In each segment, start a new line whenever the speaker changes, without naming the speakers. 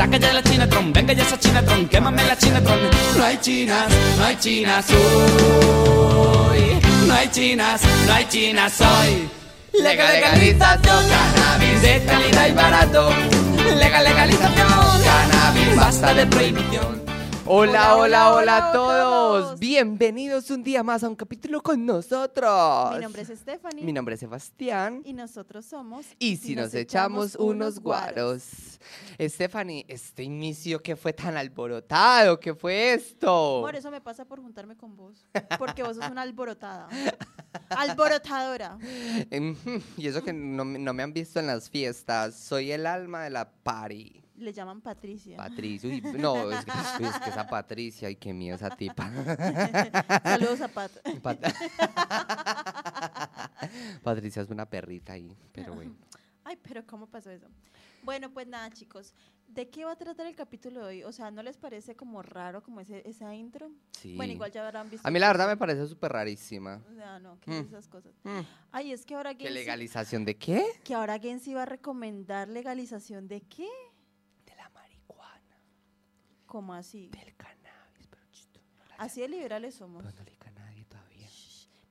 Saca ya la Chinatron, venga ya esa Chinatron, quémame la Chinatron. No hay chinas, no hay chinas hoy. No hay chinas, no hay chinas hoy. Legal, legalización, cannabis de calidad y barato. Legal, legalización, cannabis, basta de prohibición.
Hola, hola, hola a
a
todos.
todos.
Bienvenidos un día más a un capítulo con nosotros.
Mi nombre es Stephanie.
Mi nombre es Sebastián.
Y nosotros somos.
Y si nos echamos unos guaros. Stephanie, este inicio que fue tan alborotado, ¿qué fue esto?
Por eso me pasa por juntarme con vos. Porque vos sos una alborotada. Alborotadora.
Em, Y eso que no me han visto en las fiestas. Soy el alma de la party.
Le llaman Patricia.
Patricia. Uy, no, es que, es que esa Patricia, ay, qué miedo esa tipa.
Saludos a Pat.
Pat- Patricia es una perrita ahí, pero bueno.
Ay, pero ¿cómo pasó eso? Bueno, pues nada, chicos. ¿De qué va a tratar el capítulo de hoy? O sea, ¿no les parece como raro como ese, esa intro?
Sí.
Bueno, igual ya habrán visto.
A mí la verdad me parece súper rarísima.
O sea, no, que
Mm.
esas cosas.
Mm,
Ay, es que ahora
¿Qué
Gensi,
legalización de qué?
que ahora Gensi va a recomendar legalización de qué? ¿Cómo así?
del cannabis, pero chito, no la-
Así de liberales somos.
pero no le a nadie todavía.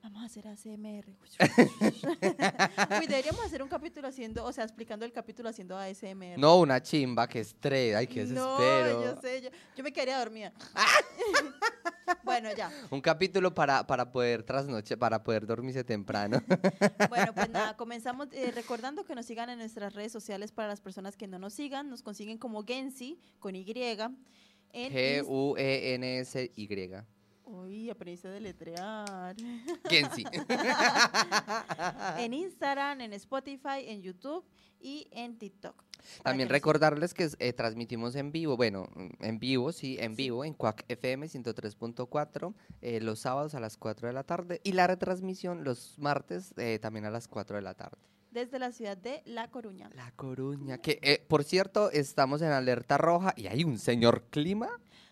Vamos a hacer ASMR. Uy, deberíamos hacer un capítulo haciendo, o sea, explicando el capítulo haciendo ASMR.
No, una chimba que estrés, ay, qué
No,
desespero.
yo sé, yo, yo me quedaría dormida. bueno, ya.
Un capítulo para, para poder trasnoche, para poder dormirse temprano.
Bueno, pues nada, comenzamos eh, recordando que nos sigan en nuestras redes sociales para las personas que no nos sigan. Nos consiguen como Gensi, con Y.
G-U-E-N-S-Y.
Uy, aprendiste a deletrear.
Gensi.
en Instagram, en Spotify, en YouTube y en TikTok.
También recordarles que eh, transmitimos en vivo, bueno, en vivo, sí, en
Sí.
vivo, en Quack FM 103.4, eh, los sábados a las 4 de la tarde y la retransmisión los martes eh, también a las 4 de la tarde.
Desde la ciudad de La Coruña.
La Coruña, que eh, por cierto, estamos en alerta roja y hay un señor clima.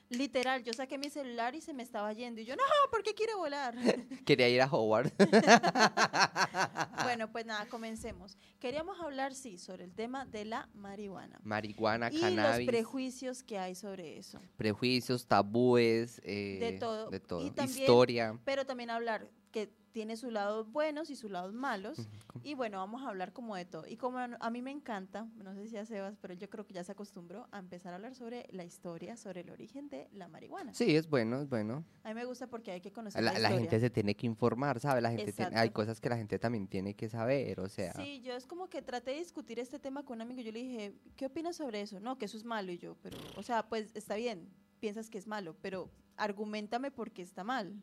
Literal, yo saqué mi celular y se me estaba yendo. Y yo, no, ¿por qué quiere volar?
Quería ir a Howard.
bueno, pues nada, comencemos. Queríamos hablar, sí, sobre el tema de la marihuana.
Marihuana,
Y los
cannabis,
prejuicios que hay sobre eso.
prejuicios, tabúes, eh,
todo.
de todo.
Y también-
Historia.
Pero también hablar que tiene sus lados buenos y sus lados malos. Y bueno, vamos a hablar como de todo. Y como a mí me encanta, no sé si a Sebas, pero yo creo que ya se acostumbró a empezar a hablar sobre la historia, sobre el origen de la marihuana.
Sí, es bueno, es bueno.
A mí me gusta porque hay que conocer
La,
la,
la
historia.
gente se tiene que informar, ¿sabe? La gente tiene- hay cosas que la gente también tiene que saber, o sea.
Sí, yo es como que traté de discutir este tema con un amigo. Yo le dije, ¿qué opinas sobre eso? No, que eso es malo. Y yo, pero, o sea, pues está bien, piensas que es malo, pero argumentame por qué está mal.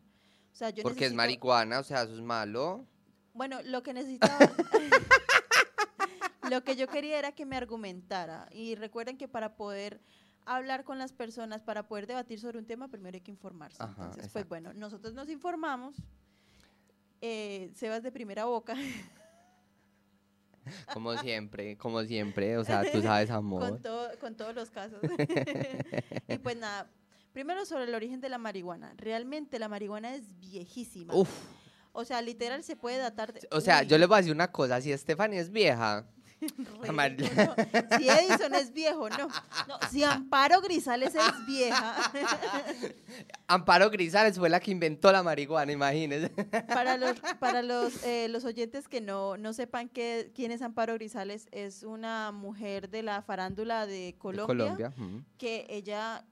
O sea, yo
porque es marihuana, o sea, eso es malo.
Bueno, lo que necesitaba. lo que yo quería era que me argumentara. Y recuerden que para poder hablar con las personas, para poder debatir sobre un tema, primero hay que informarse.
Ajá,
Entonces, pues bueno, nosotros nos informamos. Eh, Sebas de primera boca,
Como siempre, como siempre, o sea, tú sabes, amor.
con, todo, con todos los casos. y pues nada, primero sobre el origen de la marihuana. Realmente la marihuana es viejísima.
Uf,
O sea, literal se puede datar de...
o sea,
Uy,
yo les voy a decir una cosa, si Stephanie es vieja.
Si Edison es viejo, no. no. Si Amparo Grisales es vieja,
Amparo Grisales fue la que inventó la marihuana, imagínense.
para los, para los, eh, los oyentes que no, no sepan que, quién es Amparo Grisales, es una mujer de la farándula de
De
Colombia,
Colombia. ujú.
que ella,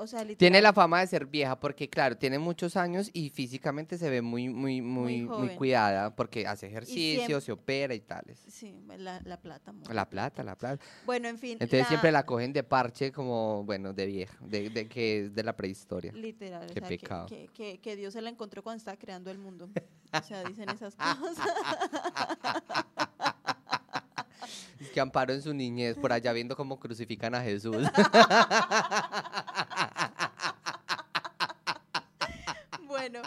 o sea, literal,
Tiene la fama de ser vieja porque, claro, tiene muchos años y físicamente se ve muy, muy, muy, muy, cuidada porque hace ejercicio,
siempre-
se opera y tales.
Sí, la, la plata. amor.
La plata, la plata.
Bueno, en fin.
Entonces siempre la cogen de parche como, bueno, de vieja, de, de que es de la prehistoria.
Literal, o
Qué
sea,
pecado.
Que, que- que Dios se la encontró cuando estaba creando el mundo. O sea, dicen esas cosas.
Es que Amparo en su niñez, por allá viendo cómo crucifican a Jesús.
Bueno,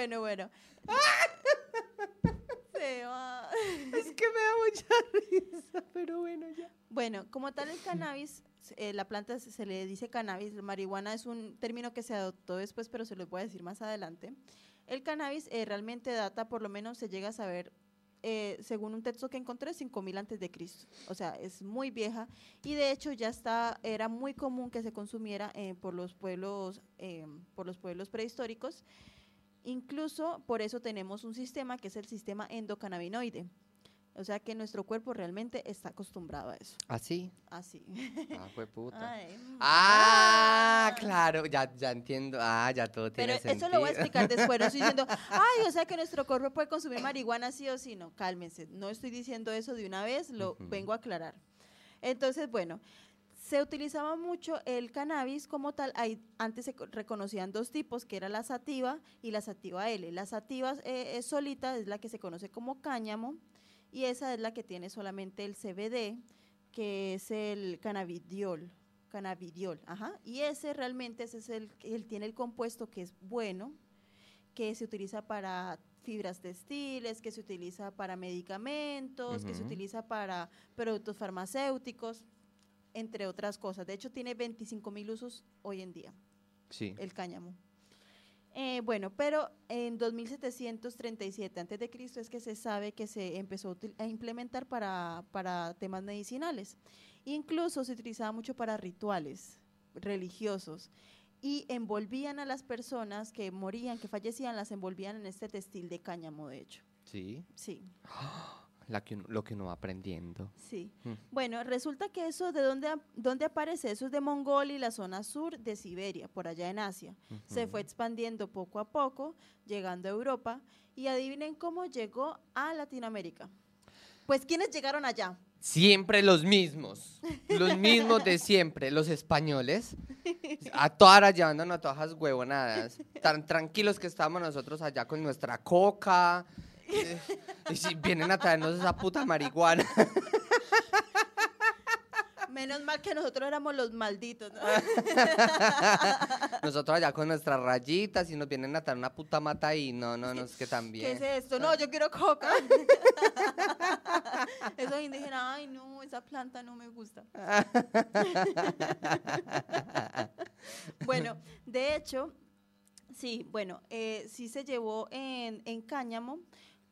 bueno, bueno. Se va.
es que me da mucha risa, pero bueno, ya.
Bueno, como tal el cannabis, eh, la planta se, se le dice cannabis, la marihuana es un término que se adoptó después, pero se los voy a decir más adelante. El cannabis eh, realmente data, por lo menos se llega a saber eh, según un texto que encontré, 5000 antes de Cristo. O sea, es muy vieja y de hecho ya está, era muy común que se consumiera eh, por los pueblos, eh, por los pueblos prehistóricos. Incluso por eso tenemos un sistema que es el sistema endocannabinoide. O sea que nuestro cuerpo realmente está acostumbrado a eso.
¿Así?
Así.
Ah, fue puta.
Ay,
Ah,
ah.
claro, ya, ya entiendo. Ah, ya todo
Pero
tiene sentido.
eso lo voy a explicar después. No estoy diciendo, ay, o sea que nuestro cuerpo puede consumir marihuana sí o sí. No, cálmense. No estoy diciendo eso de una vez, lo vengo a aclarar. Entonces, bueno, se utilizaba mucho el cannabis como tal. Hay, antes se co- reconocían dos tipos, que era la sativa y la sativa L. La sativa eh, es solita, es la que se conoce como cáñamo, y esa es la que tiene solamente el CBD, que es el cannabidiol. Cannabidiol, ajá. Y ese realmente ese es el, él tiene el compuesto que es bueno, que se utiliza para fibras textiles, que se utiliza para medicamentos, que se utiliza para productos farmacéuticos, entre otras cosas. De hecho, tiene 25 mil usos hoy en día,
Sí.
el cáñamo. Eh, bueno, pero en 2737 antes de Cristo es que se sabe que se empezó a implementar para, para temas medicinales. Incluso se utilizaba mucho para rituales religiosos y envolvían a las personas que morían, que fallecían, las envolvían en este textil de cáñamo, de hecho.
Sí.
Sí,
La que lo que uno va aprendiendo.
sí.
Mm.
Bueno, resulta que eso de dónde, dónde aparece, eso es de Mongolia y la zona sur de Siberia, por allá en Asia. Se
Ujú.
fue expandiendo poco a poco, llegando a Europa y adivinen cómo llegó a Latinoamérica. Pues ¿quiénes llegaron allá?
Siempre los mismos. Los mismos de siempre. Los españoles. A todas horas llevándonos a todas las huevonadas. Tan tranquilos que estábamos nosotros allá con nuestra coca. Y si vienen a traernos esa puta marihuana.
Menos mal que nosotros éramos los malditos, ¿no?
Nosotros allá con nuestras rayitas y nos vienen a traer una puta mata y no, no, no, es que
¿Qué
también.
es esto? No, yo quiero coca. Esos indígenas, ay no, esa planta no me gusta. bueno, de hecho, sí, bueno, eh, sí se llevó en, en cáñamo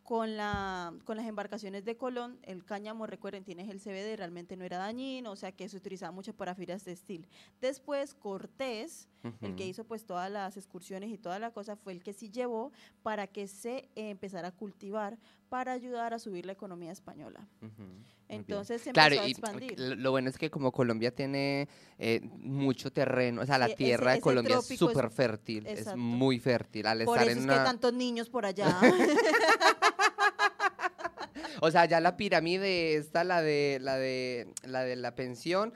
con, la, con las embarcaciones de Colón. El cáñamo, recuerden, tiene el CBD, realmente no era dañino, o sea que se utilizaba mucho para fibras textil. Después, Cortés, el que hizo pues todas las excursiones y toda la cosa, fue el que sí llevó para que se eh, empezara a cultivar para ayudar a subir la economía española.
Muy bien.
Entonces se
Claro,
empezó a
y
expandir.
lo lo bueno es que como Colombia tiene eh, mucho terreno, o sea, la
Sí, ese-
tierra de Colombia es
es-
súper fértil, es
exacto.
muy fértil. Al
Por
estar
eso
en
es que
una...
tantos niños por allá.
O sea, ya la pirámide está, la de la de la de la pensión,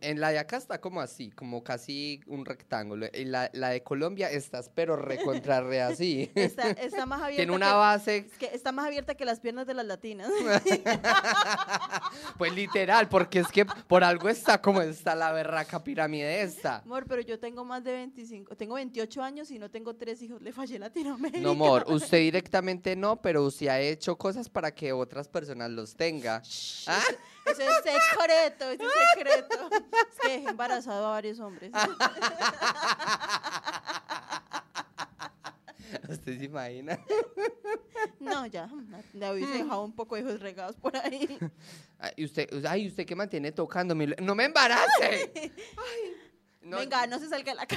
en la de acá está como así, como casi un rectángulo. Y la, la de Colombia estás pero recontra re así.
está, está más abierta
Tiene una
que,
base,
es que está más abierta que las piernas de las latinas.
pues literal, porque es que por algo está como está la berraca pirámide esta.
Amor, pero yo tengo más de 25, tengo 28 años y no tengo tres hijos, le fallé Latinoamérica.
No, amor, usted directamente no, pero usted ha hecho cosas para que otras personas los tenga. ¿Ah?
Es secreto, es secreto. Es que he embarazado a varios hombres.
¿Usted se imagina?
No, ya, le hubiese dejado un poco de hijos regados por ahí.
Ay, usted, ay, usted que mantiene tocándome. ¡No me embarace! Ay, no,
Venga, no se salga la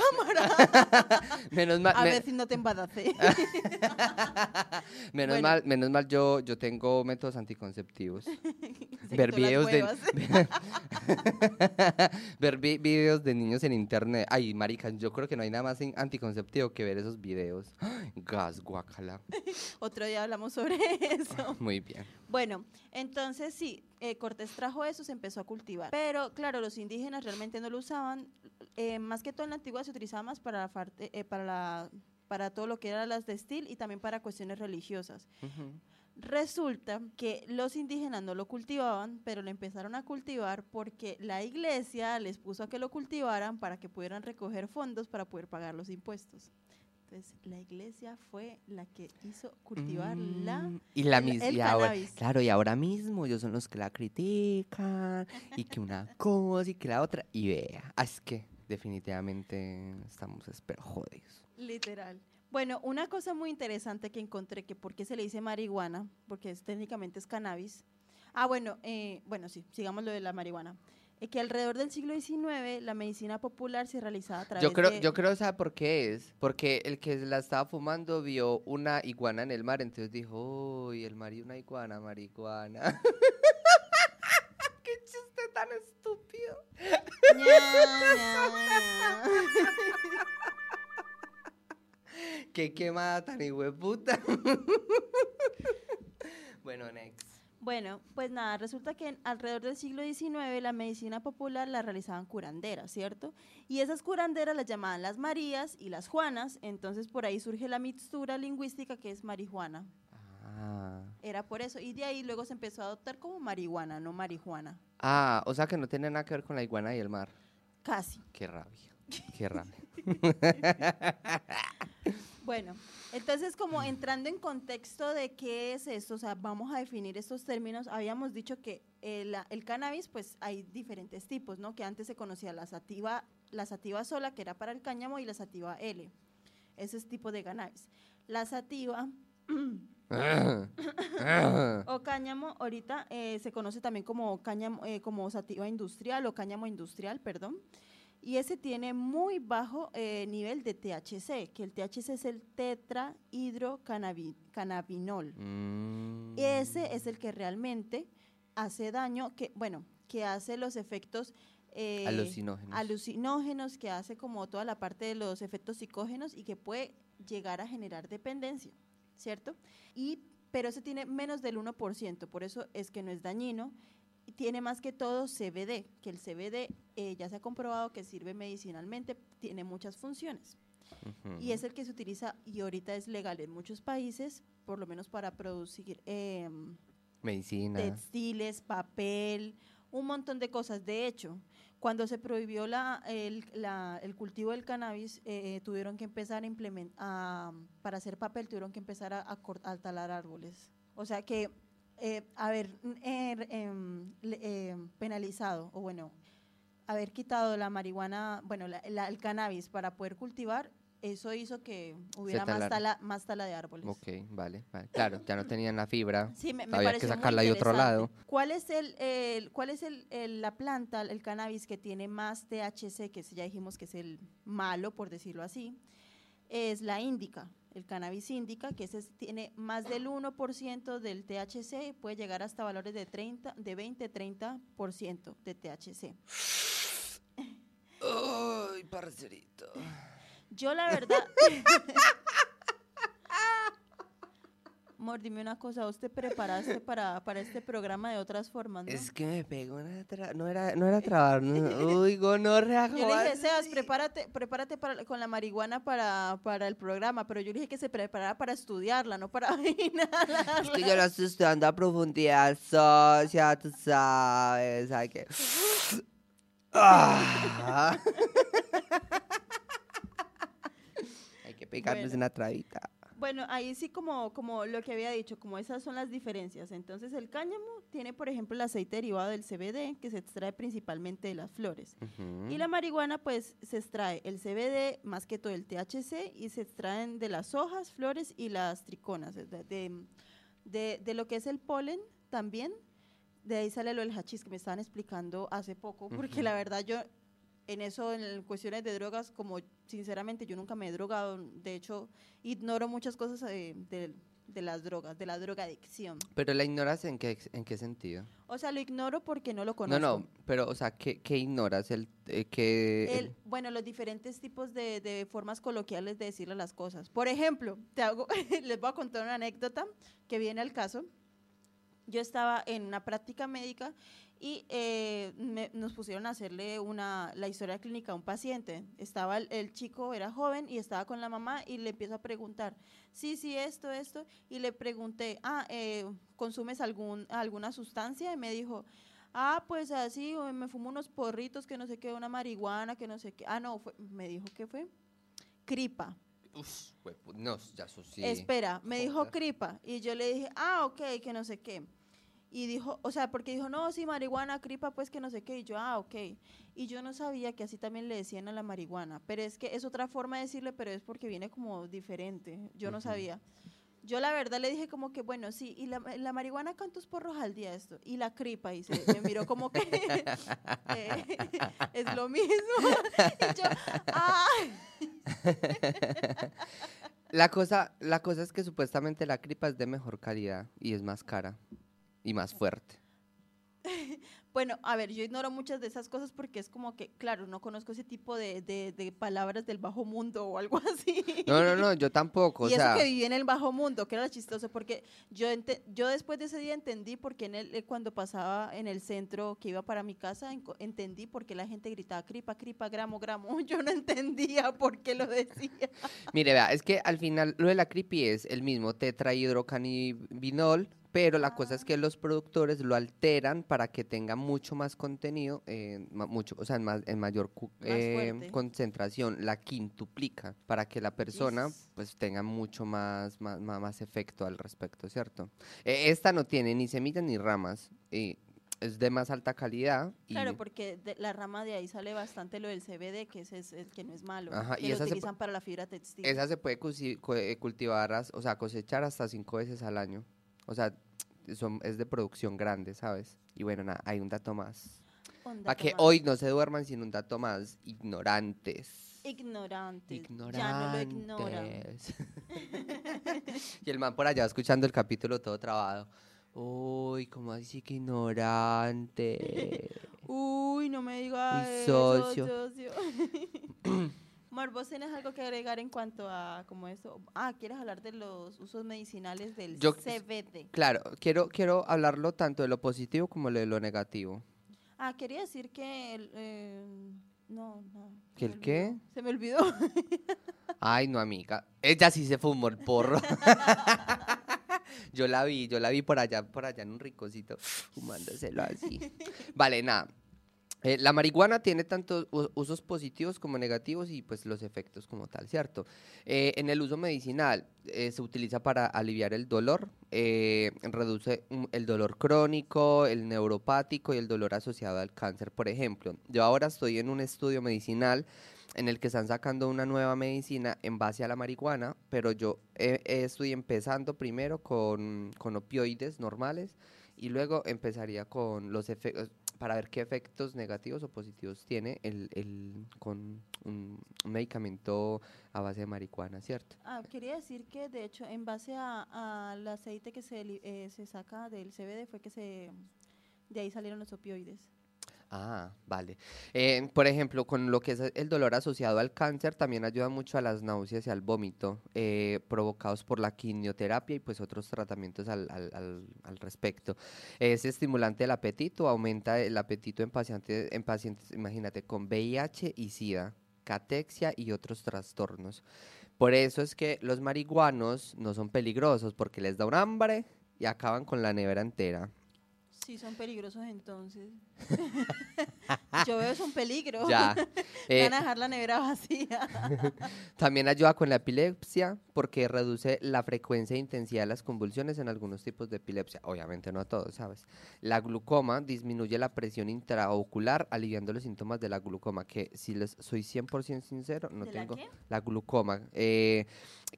cámara.
Menos mal,
A
me-
ver si no te embarace.
menos
bueno.
mal, menos mal yo, yo tengo métodos anticonceptivos. Ver videos de ver vi- videos de niños en internet. Ay, marica, yo creo que no hay nada más anticonceptivo que ver esos videos. Gas, guacala.
Otro día hablamos sobre eso.
Muy bien.
Bueno, entonces sí, eh, Cortés trajo eso, se empezó a cultivar. Pero claro, los indígenas realmente no lo usaban. eh, más que todo en la antigua se utilizaba más para, la eh, para, la, para todo lo que era las textil y también para cuestiones religiosas. Resulta que los indígenas no lo cultivaban, pero lo empezaron a cultivar porque la iglesia les puso a que lo cultivaran para que pudieran recoger fondos para poder pagar los impuestos. Entonces, la iglesia fue la que hizo cultivar la...
Mm, y la
el- el
y ahora,
cannabis.
claro, y ahora mismo ellos son los que la critican y que una cosa y que la otra y vea, ah, es que definitivamente estamos jodidos.
Literal. Bueno, una cosa muy interesante que encontré, que por qué se le dice marihuana, porque es, técnicamente es cannabis. Ah, bueno, eh, bueno, sí, sigamos lo de la marihuana. Eh, que alrededor del siglo XIX la medicina popular se realizaba a través
Yo creo,
de...
yo creo, ¿sabe por qué es? Porque el que la estaba fumando vio una iguana en el mar, entonces dijo, uy, el mar y una iguana, marihuana. ¡Qué chiste tan estúpido! ¡Qué quemada tan hijueputa! bueno, next.
Bueno, pues nada, resulta que alrededor del siglo XIX la medicina popular la realizaban curanderas, ¿cierto? Y esas curanderas las llamaban las Marías y las Juanas, entonces por ahí surge la mixtura lingüística que es marihuana.
Ah.
Era por eso. Y de ahí luego se empezó a adoptar como marihuana, no marihuana.
Ah, o sea que no tiene nada que ver con la iguana y el mar.
Casi.
Qué rabia, qué rabia.
Bueno, entonces como entrando en contexto de qué es esto, o sea, vamos a definir estos términos. Habíamos dicho que el, el cannabis, pues hay diferentes tipos, ¿no? Que antes se conocía la sativa, la sativa sola, que era para el cáñamo, y la sativa L. Ese es tipo de cannabis. La sativa o cáñamo, ahorita eh, se conoce también como cáñamo, eh, como sativa industrial o cáñamo industrial, perdón. Y ese tiene muy bajo eh, nivel de THC, que el THC es el tetrahidrocannabinol.
Mm.
Ese es el que realmente hace daño, que bueno, que hace los efectos eh,
Alucinógenos.
alucinógenos, que hace como toda la parte de los efectos psicógenos y que puede llegar a generar dependencia, ¿cierto? Y pero ese tiene menos del 1%, por eso es que no es dañino. Tiene más que todo CBD, que el CBD eh, ya se ha comprobado que sirve medicinalmente, tiene muchas funciones. Y es el que se utiliza y ahorita es legal en muchos países, por lo menos para producir em,
Medicina.
textiles, papel, un montón de cosas. De hecho, cuando se prohibió la, el, la- el cultivo del cannabis, eh, tuvieron que empezar a implementar, para hacer papel, tuvieron que empezar a, a cort- a talar árboles. O sea que, eh, haber eh, em, le- em, penalizado, o bueno, haber quitado la marihuana, bueno, la- la- el cannabis para poder cultivar, eso hizo que hubiera más tala, más tala de árboles.
Ok, vale, vale. Claro, ya no tenían la fibra.
Sí, me, me
Había que sacarla de otro lado.
¿Cuál es el, el- cuál es el, el- la planta, el cannabis que tiene más THC, que ya dijimos que es el malo, por decirlo así? Es la índica, el cannabis índica, que ese es- tiene más del 1% del THC y puede llegar hasta valores de 30, de 20-30% de THC.
Ay, parcerito.
Yo la verdad... Amor, dime una cosa, ¿vos te preparaste para, para este programa de otras formas, no?
Es que me pegó una tra- no era no era trabar, no. Uy, gonorrea.
Yo le dije. Sebas, prepárate, prepárate para, con la marihuana para, para el programa, pero yo le dije que se preparara para estudiarla, no para inhalarla.
Es que yo lo estoy estudiando a profundidad, socia, tú sabes, ¿sabes qué? Ah. Hay que pegarles
Bueno.
una trabita.
Bueno, ahí sí como, como lo que había dicho, como esas son las diferencias. Entonces el cáñamo tiene, por ejemplo, el aceite derivado del CBD, que se extrae principalmente de las flores. Y la marihuana, pues, se extrae el CBD, más que todo el THC, y se extraen de las hojas, flores y las triconas, de, de, de- de lo que es el polen también. De ahí sale lo del hachís que me estaban explicando hace poco, porque la verdad yo en eso, en cuestiones de drogas, como sinceramente yo nunca me he drogado, de hecho, ignoro muchas cosas eh, de, de las drogas, de la drogadicción.
Pero la ignoras en qué, en qué sentido?
O sea, lo ignoro porque no lo conozco.
No, no, pero, o sea, ¿qué, qué ignoras? El, eh, que,
El- bueno, los diferentes tipos de, de formas coloquiales de decirle las cosas. Por ejemplo, te hago, les voy a contar una anécdota que viene al caso. Yo estaba en una práctica médica y eh, me- nos pusieron a hacerle una, la historia clínica a un paciente. Estaba el, el chico, era joven y estaba con la mamá y le empiezo a preguntar, sí, sí, esto, esto. Y le pregunté, ah, eh, ¿consumes algún, alguna sustancia? Y me dijo, ah, pues así, me fumo unos porritos, que no sé qué, una marihuana, que no sé qué. Ah, no, fue- me dijo que fue cripa.
Uf, no, ya eso sí.
Espera, me dijo
Joder.
cripa. Y yo le dije, ah, ok, que no sé qué. Y dijo, o sea, porque dijo, no, sí, marihuana, cripa, pues que no sé qué. Y yo, ah, ok. Y yo no sabía que así también le decían a la marihuana. Pero es que es otra forma de decirle, pero es porque viene como diferente. Yo no sabía. Yo la verdad le dije como que, bueno, sí, y la, la marihuana, ¿cuántos porros al día esto? Y la cripa, y se me miró como que eh, es lo mismo. y yo, ah.
La cosa, la cosa es que supuestamente la cripa es de mejor calidad y es más cara y más fuerte.
Bueno, a ver, yo ignoro muchas de esas cosas porque es como que, claro, no conozco ese tipo de, de, de palabras del bajo mundo o algo así.
No, no, no, yo tampoco.
y
o sea,
eso que viví en el bajo mundo, que era chistoso, porque yo ente- yo después de ese día entendí por qué en el, eh, cuando pasaba en el centro que iba para mi casa, entendí por qué la gente gritaba cripa, cripa, gramo, gramo. Yo no entendía por qué lo decía.
Mire, vea, es que al final lo de la creepy es el mismo tetrahidrocannabinol, pero la cosa es que los productores lo alteran para que tenga mucho más contenido, eh, ma- mucho, o sea, en, más- en mayor eh, concentración, la quintuplica para que la persona pues tenga mucho más, más, más, más efecto al respecto, ¿cierto? Eh, esta no tiene ni semillas ni ramas, y es de más alta calidad. Y,
Claro, porque de la rama de ahí sale bastante lo del CBD, que ese es el que no es malo,
Ajá,
que
y
lo utilizan para la fibra textil.
Esa se puede eh, cultivar, o sea, cosechar hasta cinco veces al año. O sea, son, es de producción grande, ¿sabes? Y bueno, nada, hay un dato más. Para que
más.
hoy no se duerman sin un dato más. Ignorantes.
Ignorantes. Ya no lo ignoran.
Ignorantes. y el man por allá escuchando el capítulo todo trabado. Uy, ¿cómo así que ignorante?
Uy, no me digas
socio.
socio. Mar, ¿vos tenés algo que agregar en cuanto a como eso? Ah, ¿quieres hablar de los usos medicinales del
Yo-
CBD?
claro, quiero, quiero hablarlo tanto de lo positivo como de lo negativo.
Ah, quería decir que... el, eh, no, no.
¿Que el qué?
Se me olvidó.
Ay, no, amiga. Ella sí se fumó el porro. yo la vi, yo la vi por allá, por allá en un ricocito, fumándoselo así. Vale, nada. Eh, la marihuana tiene tantos usos positivos como negativos y pues los efectos como tal, ¿cierto? Eh, en el uso medicinal eh, se utiliza para aliviar el dolor, reduce el dolor crónico, el neuropático y el dolor asociado al cáncer, por ejemplo. Yo ahora estoy en un estudio medicinal en el que están sacando una nueva medicina en base a la marihuana, pero yo estoy empezando primero con, con opioides normales y luego empezaría con los efectos, para ver qué efectos negativos o positivos tiene el, el- con un, medicamento a base de marihuana, ¿cierto?
Ah, quería decir que de hecho en base al aceite que se, eh, se saca del CBD fue que se... De ahí salieron los opioides.
Ah, vale. Eh, por ejemplo, con lo que es el dolor asociado al cáncer, también ayuda mucho a las náuseas y al vómito eh, provocados por la quimioterapia y pues otros tratamientos al, al- al- al respecto. Es estimulante del apetito, aumenta el apetito en pacientes, en pacientes, imagínate, con VIH y SIDA, catexia y otros trastornos. Por eso es que los marihuanos no son peligrosos, porque les da un hambre y acaban con la nevera entera.
Sí, son peligrosos entonces. Yo veo es un peligro.
Ya. eh,
Van a dejar la nevera vacía.
También ayuda con la epilepsia porque reduce la frecuencia e intensidad de las convulsiones en algunos tipos de epilepsia. Obviamente no a todos, ¿sabes? La glucoma disminuye la presión intraocular aliviando los síntomas de la glucoma, que si les soy 100% sincero, no
¿De la
tengo
qué?
la glucoma, eh,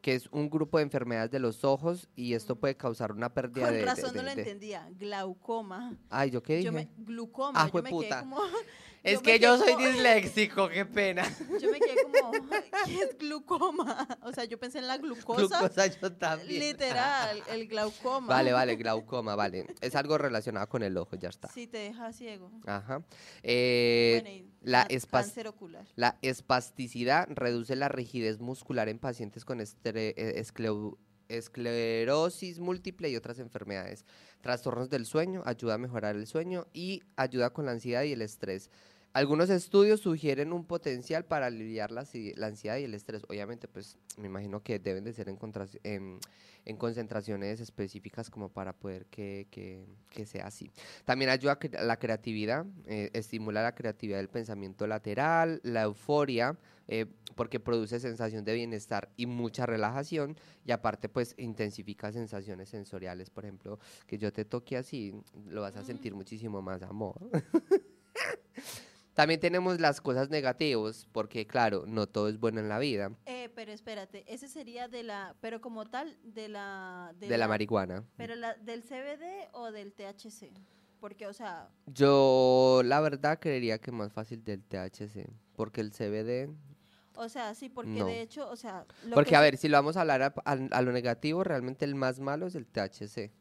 que es un grupo de enfermedades de los ojos y esto puede causar una pérdida
Con
de... de-
razón
de-
no lo entendía. Glaucoma.
Ay, ¿yo qué dije?
Yo me, glucoma.
Ah,
yo me quedé
jueputa.
como...
Es que yo soy
como-
disléxico, qué pena.
Yo me quedé como, ¿qué es glucoma? O sea, yo pensé en la glucosa.
Glucosa yo también.
Literal, el glaucoma.
Vale, vale, glaucoma, vale. Es algo relacionado con el ojo, ya está.
Sí, te deja ciego.
Ajá. Eh,
Bueno, y
la
cáncer ocular.
la espasticidad reduce la rigidez muscular en pacientes con eh, escleu- esclerosis múltiple y otras enfermedades. Trastornos del sueño, ayuda a mejorar el sueño y ayuda con la ansiedad y el estrés. Algunos estudios sugieren un potencial para aliviar la, si- la ansiedad y el estrés. Obviamente, pues me imagino que deben de ser en, contras- en, en concentraciones específicas como para poder que, que- que sea así. También ayuda a la creatividad, eh, estimula la creatividad del pensamiento lateral, la euforia, eh, porque produce sensación de bienestar y mucha relajación y aparte pues intensifica sensaciones sensoriales, por ejemplo, que yo te toque así, lo vas a sentir muchísimo más amor. También tenemos las cosas negativas, porque claro, no todo es bueno en la vida,
Eh, pero espérate, ese sería de la, pero como tal, de la...
de la marihuana.
Pero la, del CBD o del THC. Porque, o sea,
Yo la verdad creería que más fácil del THC, porque el CBD...
o sea, sí, porque
No.
de hecho, o sea... lo
Porque
que
a ver, si lo vamos a hablar a, a- a lo negativo, realmente el más malo es el THC.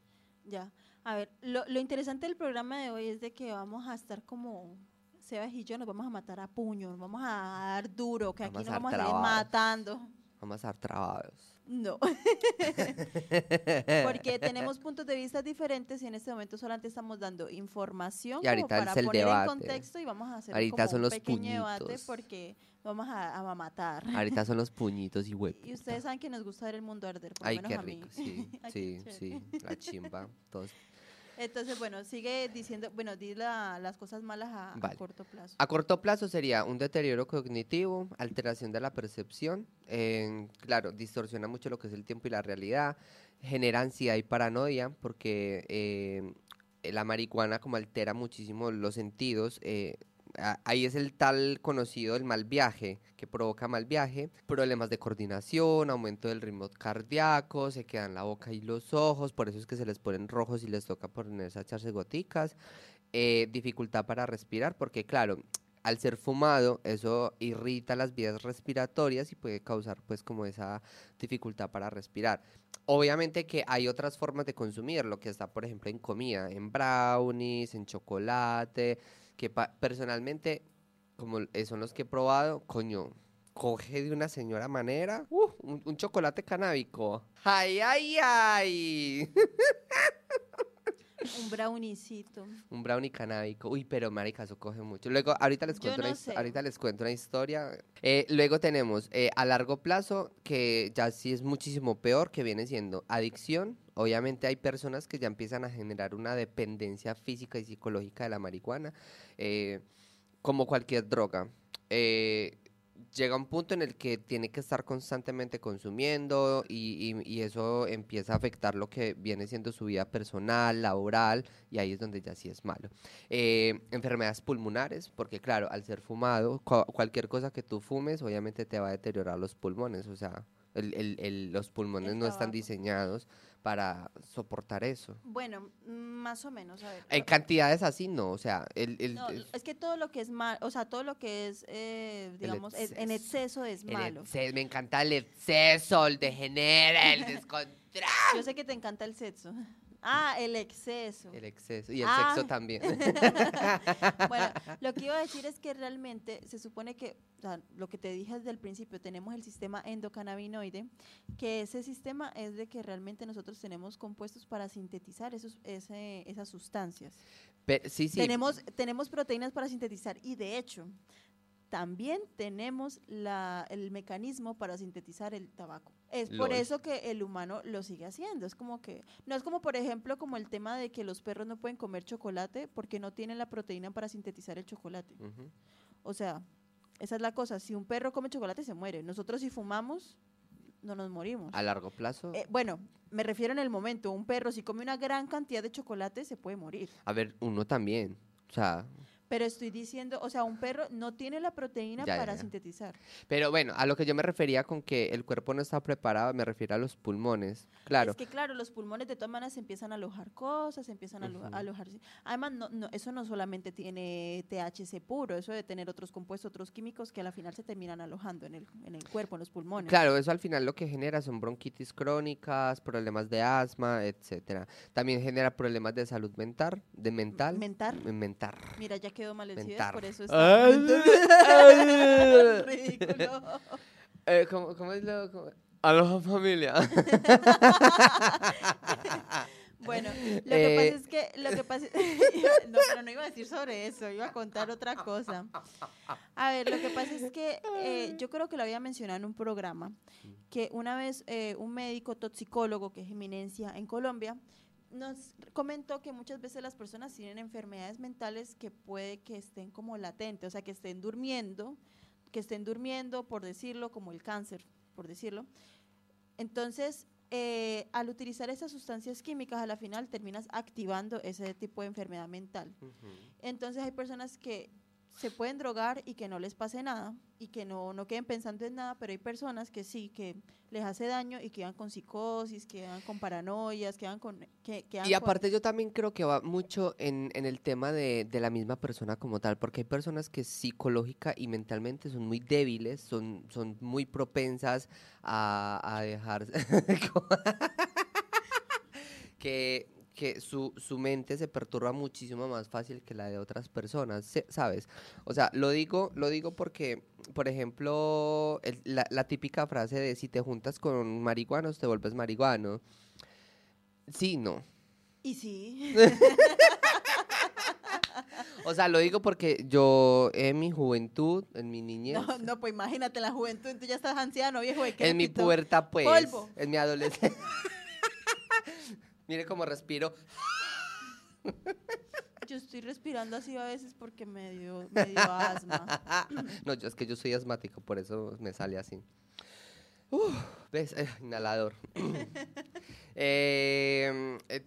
Ya. A ver, lo, lo interesante del programa de hoy es de que vamos a estar como Sebas y yo nos vamos a matar a puño, nos vamos a dar duro, que
Vamos
aquí nos vamos a ir matando.
Vamos a estar trabados.
No. Porque tenemos puntos de vista diferentes y en este momento solamente estamos dando información
Y ahorita
como
es
para
el
poner
debate.
en contexto y vamos a hacer
Ahorita
como
son
un
los
pequeño debate
puñitos.
porque vamos a, a matar.
Ahorita son los puñitos y huevos.
Y ustedes saben que nos gusta ver el mundo arder, por lo
Ay,
menos
qué
a mí.
rico, sí, sí, sí, la chimba, todos.
Entonces, bueno, sigue diciendo, bueno, di la- las cosas malas a, corto plazo.
A corto plazo sería un deterioro cognitivo, alteración de la percepción, eh, claro, distorsiona mucho lo que es el tiempo y la realidad, genera ansiedad y paranoia, porque eh, la marihuana como altera muchísimo los sentidos, eh, ahí es el tal conocido el mal viaje, que provoca mal viaje, problemas de coordinación, aumento del ritmo cardíaco, se quedan la boca y los ojos, por eso es que se les ponen rojos y les toca ponerse a echarse goticas, eh, dificultad para respirar, porque claro, al ser fumado, eso irrita las vías respiratorias y puede causar pues como esa dificultad para respirar. Obviamente que hay otras formas de consumir, lo que está por ejemplo en comida, en brownies, en chocolate, que personalmente, como eh, son los que he probado, coño, coge de una señora manera, uh, un, un chocolate canábico. ¡Ay, ay, ay!
Un browniecito.
Un brownie canábico. Uy, pero marica, eso coge mucho. Luego, ahorita les cuento, una,
no
his-
sé.
ahorita les cuento una historia. Eh, luego tenemos eh, a largo plazo, que ya sí es muchísimo peor, que viene siendo adicción. Obviamente hay personas que ya empiezan a generar una dependencia física y psicológica de la marihuana, eh, como cualquier droga. Eh, llega un punto en el que tiene que estar constantemente consumiendo y, y- y eso empieza a afectar lo que viene siendo su vida personal, laboral, y ahí es donde ya sí es malo. Eh, enfermedades pulmonares, porque claro, al ser fumado, cu- cualquier cosa que tú fumes, obviamente te va a deteriorar los pulmones, o sea, el- el- el- los pulmones no están diseñados para soportar eso.
Bueno, más o menos, a ver.
En cantidades así, no, o sea, el... el-
No,
el-
es que todo lo que es mal, o sea, todo lo que es, eh, digamos, es- en exceso es malo.
exceso- me encanta el exceso, el degenera, el descontrol.
Yo sé que te encanta el sexo. Ah, el exceso.
El exceso. Y el
Ah.
sexo también.
Bueno, lo que iba a decir es que realmente se supone que, o sea, lo que te dije desde el principio, tenemos el sistema endocannabinoide, que ese sistema es de que realmente nosotros tenemos compuestos para sintetizar esos, ese- esas sustancias.
Sí, sí.
Tenemos, tenemos proteínas para sintetizar y de hecho también tenemos la, el mecanismo para sintetizar el tabaco. Es por
Lol.
eso que el humano lo sigue haciendo. Es como que, no es como por ejemplo como el tema de que los perros no pueden comer chocolate porque no tienen la proteína para sintetizar el chocolate.
Ujú.
O sea, esa es la cosa. Si un perro come chocolate se muere. Nosotros si fumamos, no nos morimos.
A largo plazo.
Eh, bueno, me refiero en el momento. Un perro si come una gran cantidad de chocolate se puede morir.
A ver, uno también. O sea,
Pero estoy diciendo, o sea, un perro no tiene la proteína
Ya, ya,
para
ya.
sintetizar.
pero bueno, a lo que yo me refería con que el cuerpo no está preparado, me refiero a los pulmones. Claro.
Es que claro, los pulmones de todas maneras empiezan a alojar cosas, empiezan a alo-
Ujú.
a alojar. Además, no, no, eso no solamente tiene THC puro, eso de tener otros compuestos, otros químicos que a la final se terminan alojando en el, en el cuerpo, en los pulmones.
Claro, eso al final lo que genera son bronquitis crónicas, problemas de asma, etcétera. También genera problemas de salud mental, de mental.
Mentar.
Mental.
Mira, ya quedó mal el
Mentar.
por eso está ridículo.
Eh, ¿cómo, cómo es lo...? cómo- Aloha familia.
Bueno, lo que
Eh,
pasa es que, lo que pasa no, pero no iba a decir sobre eso, iba a contar otra cosa. A ver, lo que pasa es que eh, yo creo que lo había mencionado en un programa, que una vez eh, un médico toxicólogo, que es eminencia en Colombia, nos comentó que muchas veces las personas tienen enfermedades mentales que puede que estén como latentes, o sea, que estén durmiendo, que estén durmiendo, por decirlo, como el cáncer, por decirlo. Entonces, eh, al utilizar esas sustancias químicas, a la final terminas activando ese tipo de enfermedad mental. Entonces hay personas que se pueden drogar y que no les pase nada y que no, no queden pensando en nada, pero hay personas que sí, que les hace daño y quedan con psicosis, quedan con paranoias, quedan con... Que, quedan
Y
con-
aparte yo también creo que va mucho en, en el tema de, de la misma persona como tal, porque hay personas que psicológica y mentalmente son muy débiles, son, son muy propensas a, a dejar... que que su, su mente se perturba muchísimo más fácil que la de otras personas, ¿sabes? O sea, lo digo, lo digo porque, por ejemplo, el- la, la típica frase de si te juntas con marihuanos te vuelves marihuano. Sí, no.
Y sí,
O sea, lo digo porque yo en mi juventud, en mi niñez,
no, no, pues imagínate la juventud, tú ya estás anciano, viejo,
en mi pubertad, pues,
Polvo.
en mi adolescencia. Mire cómo respiro.
Yo estoy respirando así a veces porque me dio, me dio asma.
no, yo, es que yo soy asmático, por eso me sale así. ¿Ves? Eh, inhalador. Eh, eh,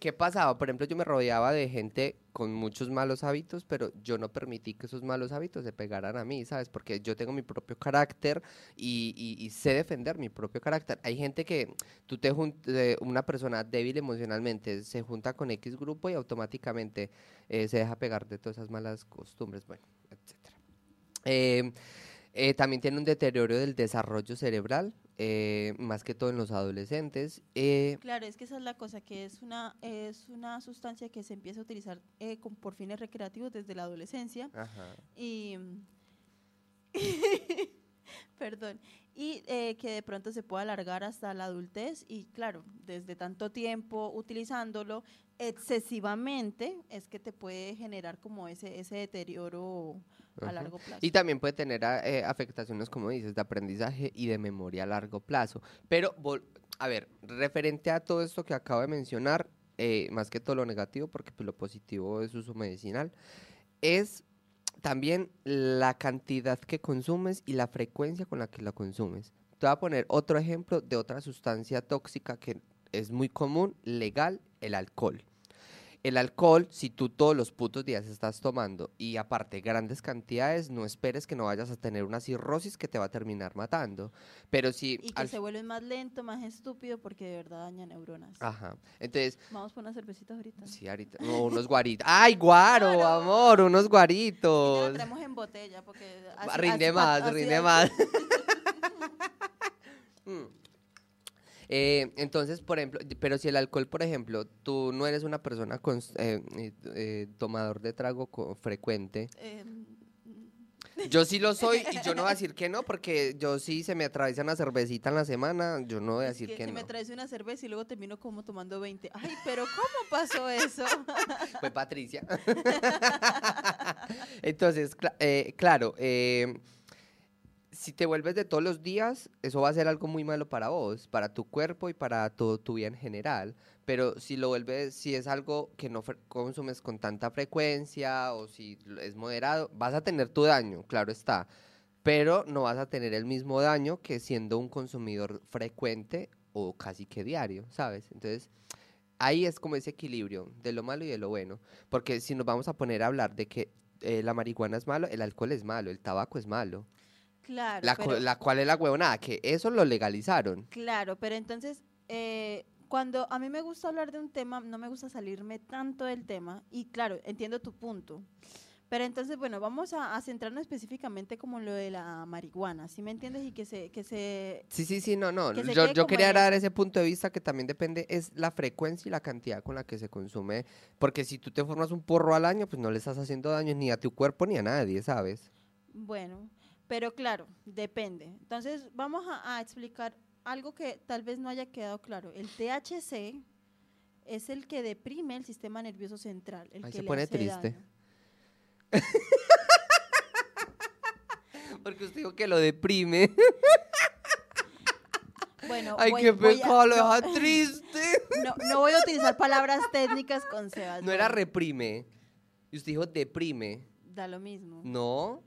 ¿Qué pasaba? Por ejemplo, yo me rodeaba de gente con muchos malos hábitos, pero yo no permití que esos malos hábitos se pegaran a mí, ¿sabes? Porque yo tengo mi propio carácter y, sé defender mi propio carácter. Hay gente que tú te eh, una persona débil emocionalmente se junta con X grupo y automáticamente eh, se deja pegar de todas esas malas costumbres, bueno, etcétera. Eh, eh, también tiene un deterioro del desarrollo cerebral, eh, más que todo en los adolescentes. eh,
Claro, es que esa es la cosa, que es una, es una sustancia que se empieza a utilizar eh, con- por fines recreativos desde la adolescencia
ajá.
y... Perdón. Y eh, que de pronto se puede alargar hasta la adultez y claro, desde tanto tiempo utilizándolo excesivamente es que te puede generar como ese, ese deterioro a
Ajá.
largo plazo.
Y también puede tener a- eh, afectaciones, como dices, de aprendizaje y de memoria a largo plazo. Pero, a ver, referente a todo esto que acabo de mencionar, eh, más que todo lo negativo, porque pues, lo positivo es uso medicinal, es también la cantidad que consumes y la frecuencia con la que la consumes. Te voy a poner otro ejemplo de otra sustancia tóxica que es muy común, legal, el alcohol. El alcohol, si tú todos los putos días estás tomando y aparte grandes cantidades, no esperes que no vayas a tener una cirrosis que te va a terminar matando. Pero si...
Y que
al-
se vuelve más lento, más estúpido, porque de verdad daña neuronas.
Ajá. Entonces,
Vamos por unas cervecitas ahorita.
sí, ahorita... no, unos guaritos. ¡Ay, guaro, amor! Unos
lo
guaritos.
traemos en botella porque
rinde más,
así
rinde más. Eh, entonces, por ejemplo, pero si el alcohol, por ejemplo, tú no eres una persona cons- eh, eh, eh, tomador de trago co- frecuente,
Eh,
yo sí lo soy y yo no voy a decir que no, porque yo sí se me atraviesa una cervecita en la semana, yo no voy a
es
decir
que,
que,
que me
no.
traes una cerveza y luego termino como tomando 20. Ay, pero ¿cómo pasó eso?
Fue Patricia. Entonces, eh, claro, eh, si te vuelves de todos los días, eso va a ser algo muy malo para vos, para tu cuerpo y para todo tu vida en general. Pero si lo vuelves, si es algo que no consumes con tanta frecuencia o si es moderado, vas a tener tu daño, claro está. Pero no vas a tener el mismo daño que siendo un consumidor frecuente o casi que diario, ¿sabes? Entonces, ahí es como ese equilibrio de lo malo y de lo bueno. Porque si nos vamos a poner a hablar de que eh, la marihuana es malo, el alcohol es malo, el tabaco es malo.
Claro,
La,
pero,
la cual es la huevonada, que eso lo legalizaron.
claro, pero entonces, eh, cuando a mí me gusta hablar de un tema, no me gusta salirme tanto del tema, y claro, entiendo tu punto. Pero entonces, bueno, vamos a, a centrarnos específicamente como en lo de la marihuana, ¿sí me entiendes? Y que se, que se
Sí, sí, sí, no, no.
Que
Yo, yo quería dar ese punto de vista que también depende, es la frecuencia y la cantidad con la que se consume. Porque si tú te formas un porro al año, pues no le estás haciendo daño ni a tu cuerpo ni a nadie, ¿sabes?
Bueno, pero claro, depende. Entonces, vamos a, a explicar algo que tal vez no haya quedado claro. El THC es el que deprime el sistema nervioso central. El
Ahí
que
se
le
pone
hace
triste.
daño.
Porque usted dijo que lo deprime.
Bueno,
Ay,
voy-
qué pecado, lo
no,
deja triste.
no, no voy a utilizar palabras técnicas con Sebas.
No era
bueno,
reprime. Y usted dijo deprime.
Da lo mismo.
No.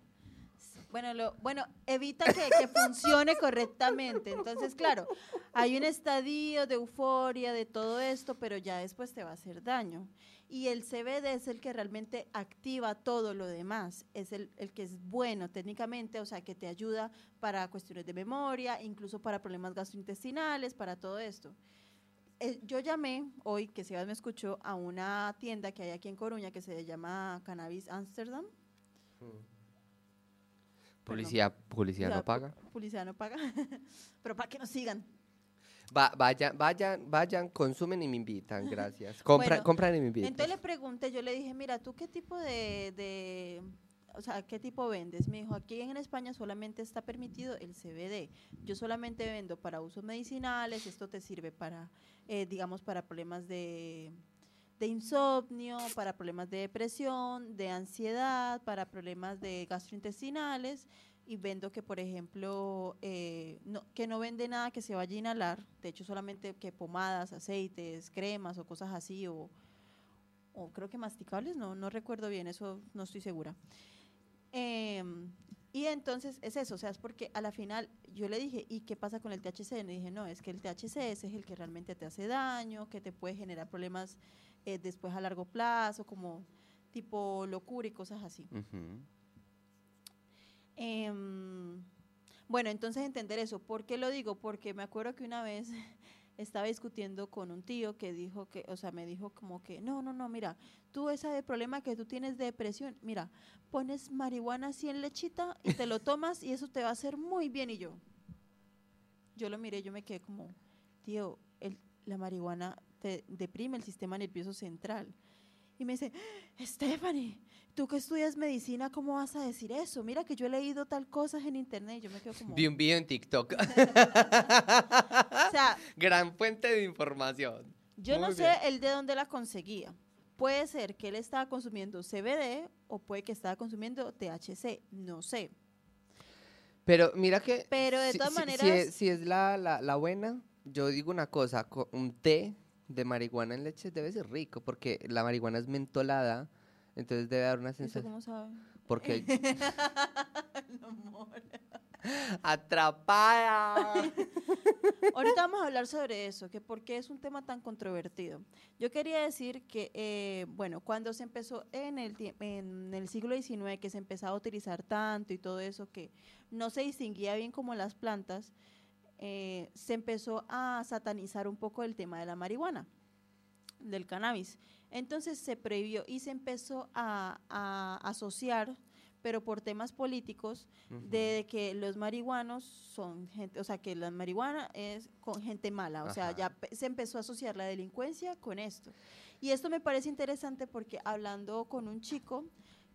Bueno, lo, bueno, evita que, funcione correctamente. Entonces, claro, hay un estadio de euforia de todo esto, pero ya después te va a hacer daño. Y el CBD es el que realmente activa todo lo demás. Es el, el que es bueno técnicamente, o sea, que te ayuda para cuestiones de memoria, incluso para problemas gastrointestinales, para todo esto. Eh, yo llamé hoy, que Sebas me escuchó, a una tienda que hay aquí en Coruña que se llama Cannabis Amsterdam.
Publicidad, publicidad no paga.
Publicidad no paga. Pero para que nos sigan.
Va- vayan, vayan, vayan, consumen y me invitan, gracias. Compra,
Bueno,
compran y me invitan.
Entonces le pregunté, yo le dije, mira, ¿tú qué tipo de, de- o sea, qué tipo vendes? Me dijo, aquí en España solamente está permitido el CBD. Yo solamente vendo para usos medicinales, esto te sirve para, eh, digamos, para problemas de, de insomnio, para problemas de depresión, de ansiedad, para problemas de gastrointestinales. Y vendo que, por ejemplo, eh, no, que no vende nada que se vaya a inhalar, de hecho solamente que pomadas, aceites, cremas o cosas así, o, o creo que masticables, no, no recuerdo bien, eso no estoy segura. Em, y entonces es eso, o sea, es porque a la final yo le dije, ¿y qué pasa con el THC? Y le dije, no, es que el THC es el que realmente te hace daño, que te puede generar problemas eh, después a largo plazo, como tipo locura y cosas así. Em, bueno, entonces entender eso. ¿Por qué lo digo? Porque me acuerdo que una vez estaba discutiendo con un tío que dijo que, o sea, me dijo como que, no, no, no, mira, tú ese de problema que tú tienes de depresión, mira, pones marihuana así en lechita y te lo tomas y eso te va a hacer muy bien. Y yo, yo lo miré, yo me quedé como, tío, el- la marihuana te deprime el sistema nervioso central. Y me dice, Stephanie, tú que estudias medicina, ¿cómo vas a decir eso? Mira que yo he leído tal cosas en internet. Y yo me quedo como,
Vi un video en TikTok.
o sea,
Gran fuente de información.
yo no
Muy
sé
bien.
el de dónde la conseguía. Puede ser que él estaba consumiendo CBD o puede que estaba consumiendo THC, no sé.
Pero mira que.
Pero de
si-
todas
si- Si
maneras-
es, si es la, la, la buena, yo digo una cosa: co- un té de marihuana en leche debe ser rico, porque la marihuana es mentolada, entonces debe dar una
¿Usted
sensación.
cómo sabe?
Porque. ¡Atrapada!
Ahorita vamos a hablar sobre eso, que por qué es un tema tan controvertido. Yo quería decir que, eh, bueno, cuando se empezó en el, en el siglo XIX, que se empezaba a utilizar tanto y todo eso, que no se distinguía bien como las plantas, eh, se empezó a satanizar un poco el tema de la marihuana, del cannabis. Entonces se prohibió y se empezó a, a asociar, pero por temas políticos, de que los marihuanos son gente, o sea, que la marihuana es con gente mala, o sea, ya se empezó a asociar la delincuencia con esto. Y esto me parece interesante porque hablando con un chico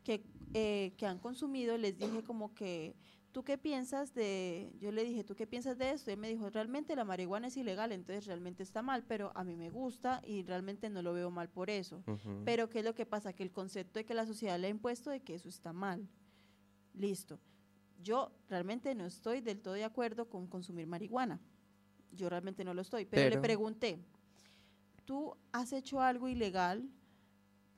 que, eh, que han consumido, les dije como que, ¿tú qué piensas de, yo le dije, ¿tú qué piensas de esto? Y él me dijo, realmente la marihuana es ilegal, entonces realmente está mal, pero a mí me gusta y realmente no lo veo mal por eso. Pero ¿qué es lo que pasa? Que el concepto de que la sociedad le ha impuesto de que eso está mal. Listo. Yo realmente no estoy del todo de acuerdo con consumir marihuana. Yo realmente no lo estoy. Pero, le pregunté, ¿tú has hecho algo ilegal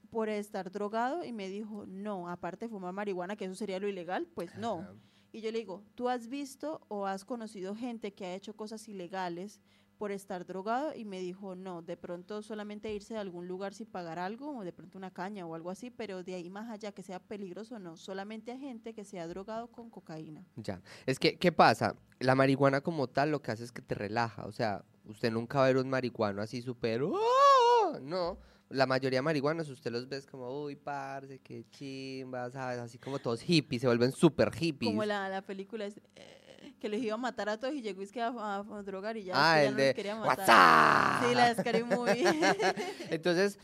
por estar drogado? Y me dijo, no, aparte fumar marihuana, que eso sería lo ilegal, pues no. Y yo le digo, ¿tú has visto o has conocido gente que ha hecho cosas ilegales por estar drogado? Y me dijo, no, de pronto solamente irse a algún lugar sin pagar algo, o de pronto una caña o algo así, pero de ahí más allá que sea peligroso, no, solamente a gente que se ha drogado con cocaína.
Ya. Es que, ¿qué pasa? La marihuana como tal lo que hace es que te relaja. O sea, usted nunca va a ver un marihuano así súper... "¡Ah!". No. La mayoría de marihuanos usted los ves como, uy, parce, qué chimba, ¿sabes? Así como todos hippies, se vuelven súper hippies.
Como la, la película es, eh, que les iba a matar a todos y llegó y es que a, a- a drogar y ya,
Ah,
ya
el
no
de
quería matar.
WhatsApp.
Sí, la descaré muy.
Entonces,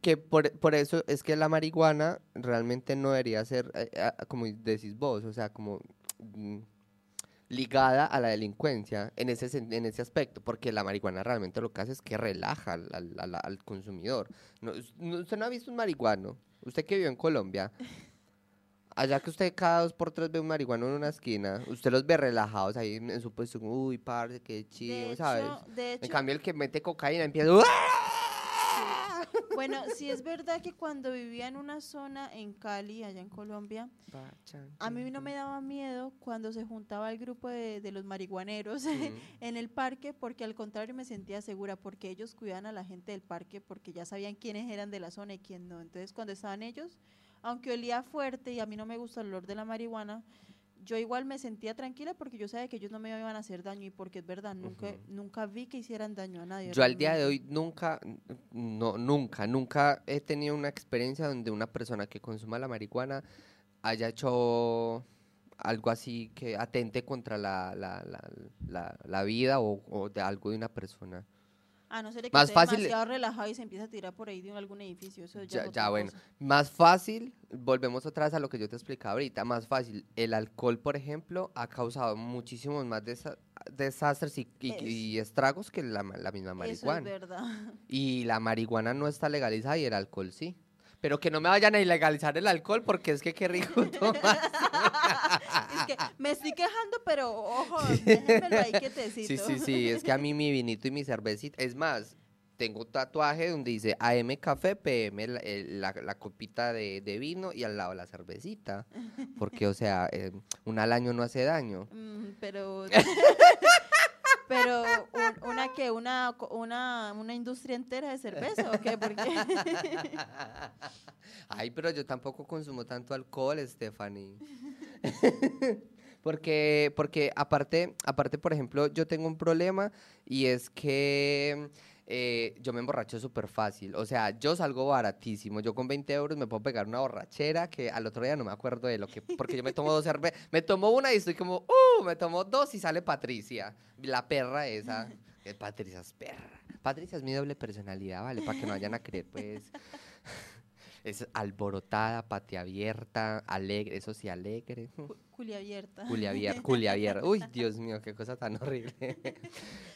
que- por, por eso es que la marihuana realmente no debería ser, eh, ah, como decís vos, o sea, como mm, ligada a la delincuencia en ese, en ese aspecto, porque la marihuana realmente lo que hace es que relaja al, al- al- consumidor. No, us- no- usted no ha visto un marihuano, usted que vive en Colombia, allá que usted cada dos por tres ve un marihuano en una esquina, usted los ve relajados ahí en su puesto, uy, parce, qué chido, ¿sabes?
hecho,
En cambio, el que mete cocaína empieza...
bueno, sí es verdad que cuando vivía en una zona en Cali, allá en Colombia, a mí no me daba miedo cuando se juntaba el grupo de, de los marihuaneros en el parque, porque al contrario me sentía segura, porque ellos cuidaban a la gente del parque, porque ya sabían quiénes eran de la zona y quién no. Entonces, cuando estaban ellos, aunque olía fuerte y a mí no me gusta el olor de la marihuana, yo igual me sentía tranquila porque yo sabía que ellos no me iban a hacer daño y porque es verdad, nunca, nunca vi que hicieran daño a nadie.
Yo al día de hoy nunca, no, nunca, nunca he tenido una experiencia donde una persona que consuma la marihuana haya hecho algo así que atente contra la, la, la, la- la vida o, o de algo de una persona.
A no ser que
Más
esté
fácil-
demasiado relajado y se empieza a tirar por ahí de algún edificio. Eso ya,
Ya, bueno. Más fácil, volvemos otra vez a lo que yo te explicaba ahorita, más fácil. El alcohol, por ejemplo, ha causado muchísimos más desa- desastres y, y-
Es-
y estragos que la, la misma
Eso
marihuana.
es verdad.
Y la marihuana no está legalizada y el alcohol sí. Pero que no me vayan a ilegalizar el alcohol porque es que qué rico
es que me estoy quejando, pero ojo, déjenmelo ahí quietecito.
Sí, sí, sí. Es que a mí mi vinito y mi cervecita. Es más, tengo un tatuaje donde dice AM café, PM la, el- la- la copita de, de vino y al lado la cervecita. Porque, o sea, eh, una al año no hace daño.
Mm, pero pero un- una que una una una industria entera de cerveza o porque
Ay, pero yo tampoco consumo tanto alcohol, Stephanie. porque, porque aparte, aparte, por ejemplo, yo tengo un problema y es que eh, yo me emborracho súper fácil. O sea, yo salgo baratísimo. Yo con 20 euros me puedo pegar una borrachera que al otro día no me acuerdo de lo que... Porque yo me tomo dos cervezas. Me tomo una y estoy como, ¡uh! Me tomo dos y sale Patricia. La perra esa. Eh, Patricia es perra. Patricia es mi doble personalidad, ¿vale? Para que no vayan a creer, pues... Es alborotada, patia abierta, alegre, eso sí, alegre.
cu- culia abierta.
Culia abierta, culia abierta. Uy, Dios mío, qué cosa tan horrible. Pero,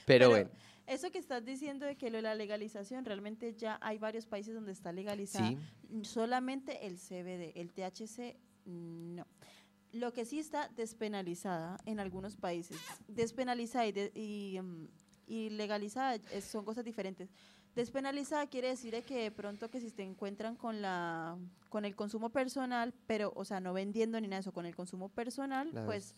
Pero
bueno,
Eso que estás diciendo de que lo de la legalización, realmente ya hay varios países donde está legalizada.
sí.
Mm, Solamente el CBD, el THC no. Lo que sí está despenalizada en algunos países. Despenalizada y, de- y, mm, y legalizada es- son cosas diferentes. Despenalizada quiere decir de que de pronto que si te encuentran con la con el consumo personal, pero o sea, no vendiendo ni nada de eso, con el consumo personal, pues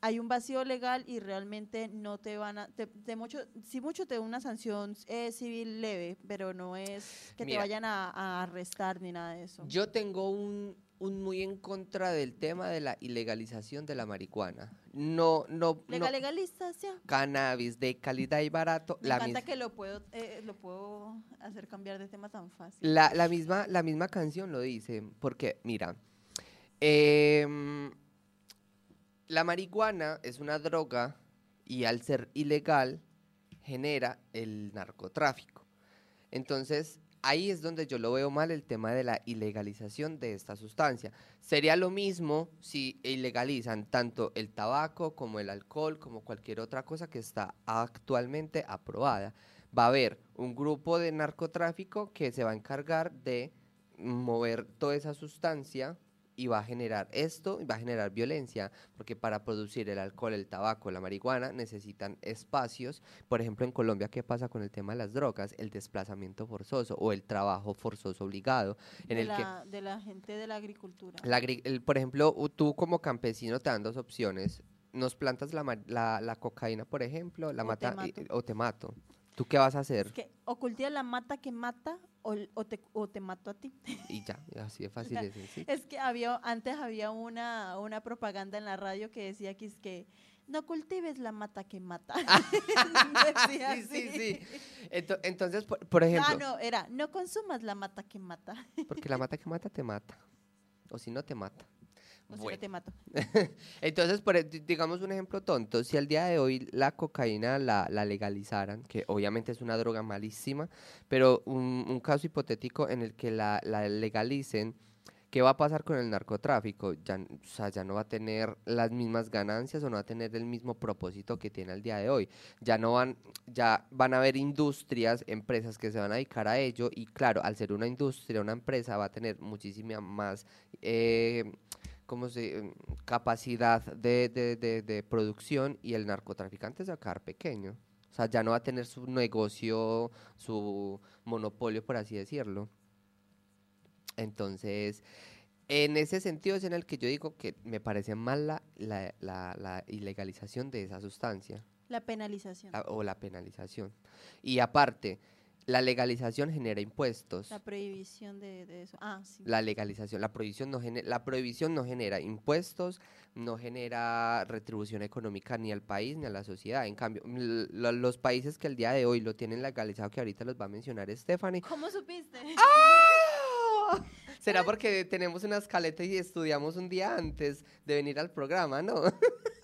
hay un vacío legal y realmente no te van a, te, te mucho, si mucho te da una sanción eh, civil leve, pero no es que
Mira.
te vayan a, a arrestar ni nada de eso.
Yo tengo un, un muy en contra del tema de la ilegalización de la marihuana. No, no,
Legal,
no.
legalización.
Cannabis de calidad y barato.
Me
la
encanta que lo puedo, eh, lo puedo hacer cambiar de tema tan fácil.
La, la misma, la misma canción lo dice, porque mira, em, la marihuana es una droga y al ser ilegal genera el narcotráfico. Entonces, ahí es donde yo lo veo mal el tema de la ilegalización de esta sustancia. Sería lo mismo si ilegalizan tanto el tabaco como el alcohol, como cualquier otra cosa que está actualmente aprobada. Va a haber un grupo de narcotráfico que se va a encargar de mover toda esa sustancia y va a generar esto y va a generar violencia, porque para producir el alcohol, el tabaco, la marihuana necesitan espacios. Por ejemplo, en Colombia, ¿qué pasa con el tema de las drogas? El desplazamiento forzoso o el trabajo forzoso obligado, en
de,
el que
la, de la gente de la agricultura.
la agri- el- por ejemplo, tú como campesino te dan dos opciones. Nos plantas la, la, la cocaína, por ejemplo, la
O
mata
te
y-
mato.
o te mato. ¿Tú qué vas a hacer?
Es que o cultivas la mata que mata o, o te, o te mato a ti.
Y ya, así de fácil es sencillo.
Es que había, antes había una, una propaganda en la radio que decía que es que no cultives la mata que mata. Decía
Sí, sí,
así.
sí. Ento- Entonces, por, por ejemplo,
Ah, no, era, no consumas la mata que mata.
porque la mata que mata te mata. O si no te mata.
O si no
Bueno.
te mato.
Entonces, por, e- di- digamos un ejemplo tonto, si al día de hoy la cocaína la, la legalizaran, que obviamente es una droga malísima, pero un, un caso hipotético en el que la, la legalicen, ¿Qué va a pasar con el narcotráfico? Ya, o sea, ya no va a tener las mismas ganancias o no va a tener el mismo propósito que tiene al día de hoy. Ya no van, ya van a haber industrias, empresas que se van a dedicar a ello y claro, al ser una industria, una empresa va a tener muchísima más eh, ¿cómo se, capacidad de, de, de, de producción y el narcotraficante se va a quedar pequeño. O sea, ya no va a tener su negocio, su monopolio, por así decirlo. Entonces, en ese sentido es en el que yo digo que me parece mal la, la, la- la ilegalización de esa sustancia
La penalización.
la- o la penalización. Y aparte, la legalización genera impuestos.
La prohibición de, de eso. Ah, sí.
La legalización, la prohibición no genera, la prohibición no genera impuestos, no genera retribución económica ni al país ni a la sociedad. En cambio, lo- los países que el día de hoy lo tienen legalizado, que ahorita los va a mencionar Stephanie,
¿Cómo supiste?
¡Ah! será porque tenemos una escaleta y estudiamos un día antes de venir al programa, ¿no?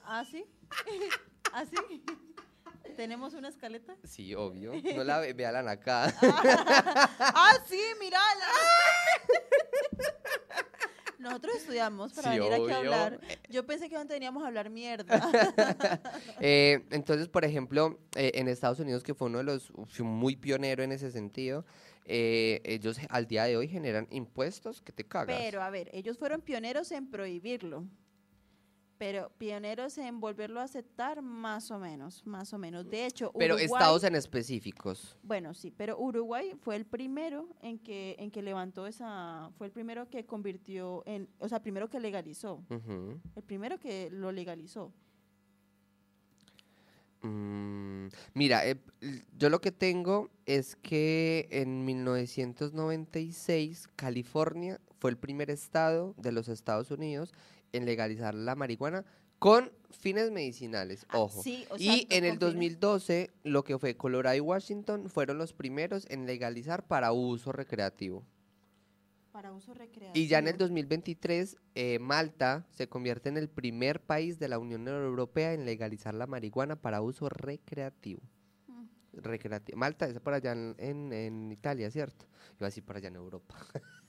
¿Ah, sí? ¿Ah, sí? ¿Tenemos una escaleta?
Sí, obvio. No la ve, acá.
¡Ah, sí! ¡Mírala! Nosotros estudiamos para
Sí,
venir aquí
obvio.
a hablar. Yo pensé que antes veníamos a hablar mierda.
Eh, entonces, por ejemplo, eh, en Estados Unidos, que fue uno de los, fue muy pionero en ese sentido, eh, ellos al día de hoy generan impuestos que te cagas.
Pero, a ver, ellos fueron pioneros en prohibirlo. Pero pioneros en volverlo a aceptar, más o menos, más o menos. De hecho,
Pero
Uruguay,
estados en específicos.
Bueno, sí, pero Uruguay fue el primero en que, en que levantó esa, fue el primero que convirtió en, o sea, primero que legalizó, el primero que lo legalizó.
Mm, mira, eh, yo lo que tengo es que en 1996 California fue el primer estado de los Estados Unidos en legalizar la marihuana con fines medicinales,
Ah,
ojo.
sí, o
y
exacto,
en el
con fines-
2012 lo que fue Colorado y Washington fueron los primeros en legalizar para uso recreativo.
Para uso recreativo.
Y ya en el 2023 eh, Malta se convierte en el primer país de la Unión Europea en legalizar la marihuana para uso recreativo.
Mm.
Recreativo. Malta es por allá en, en- en Italia, ¿cierto? Iba a decir por allá en Europa.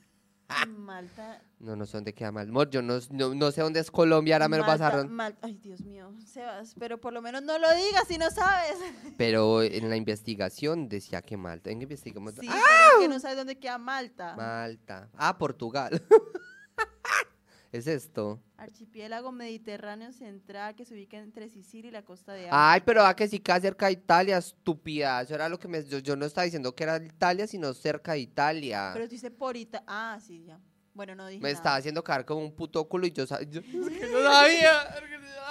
Malta.
No, no sé dónde queda Malta. Yo no, no, no sé dónde es Colombia, ahora me lo pasaron.
Malta- Ay, Dios mío, Sebas, pero por lo menos no lo digas si no sabes.
Pero en la investigación decía que Malta. ¿En qué investigamos?
Sí,
¡Ah!
pero es que no sabes dónde queda Malta.
Malta. Ah, Portugal. es esto.
Archipiélago Mediterráneo Central que se ubica entre Sicilia y la costa de África.
Ay, pero a que sí queda cerca de Italia, estúpida. Eso era lo que me. Yo, yo no estaba diciendo que era Italia, sino cerca de Italia.
Pero dice por Ita- Ah, sí, ya. Bueno, no dije
me
nada.
estaba haciendo caer como un puto culo y yo, sa- yo- es que no sabía.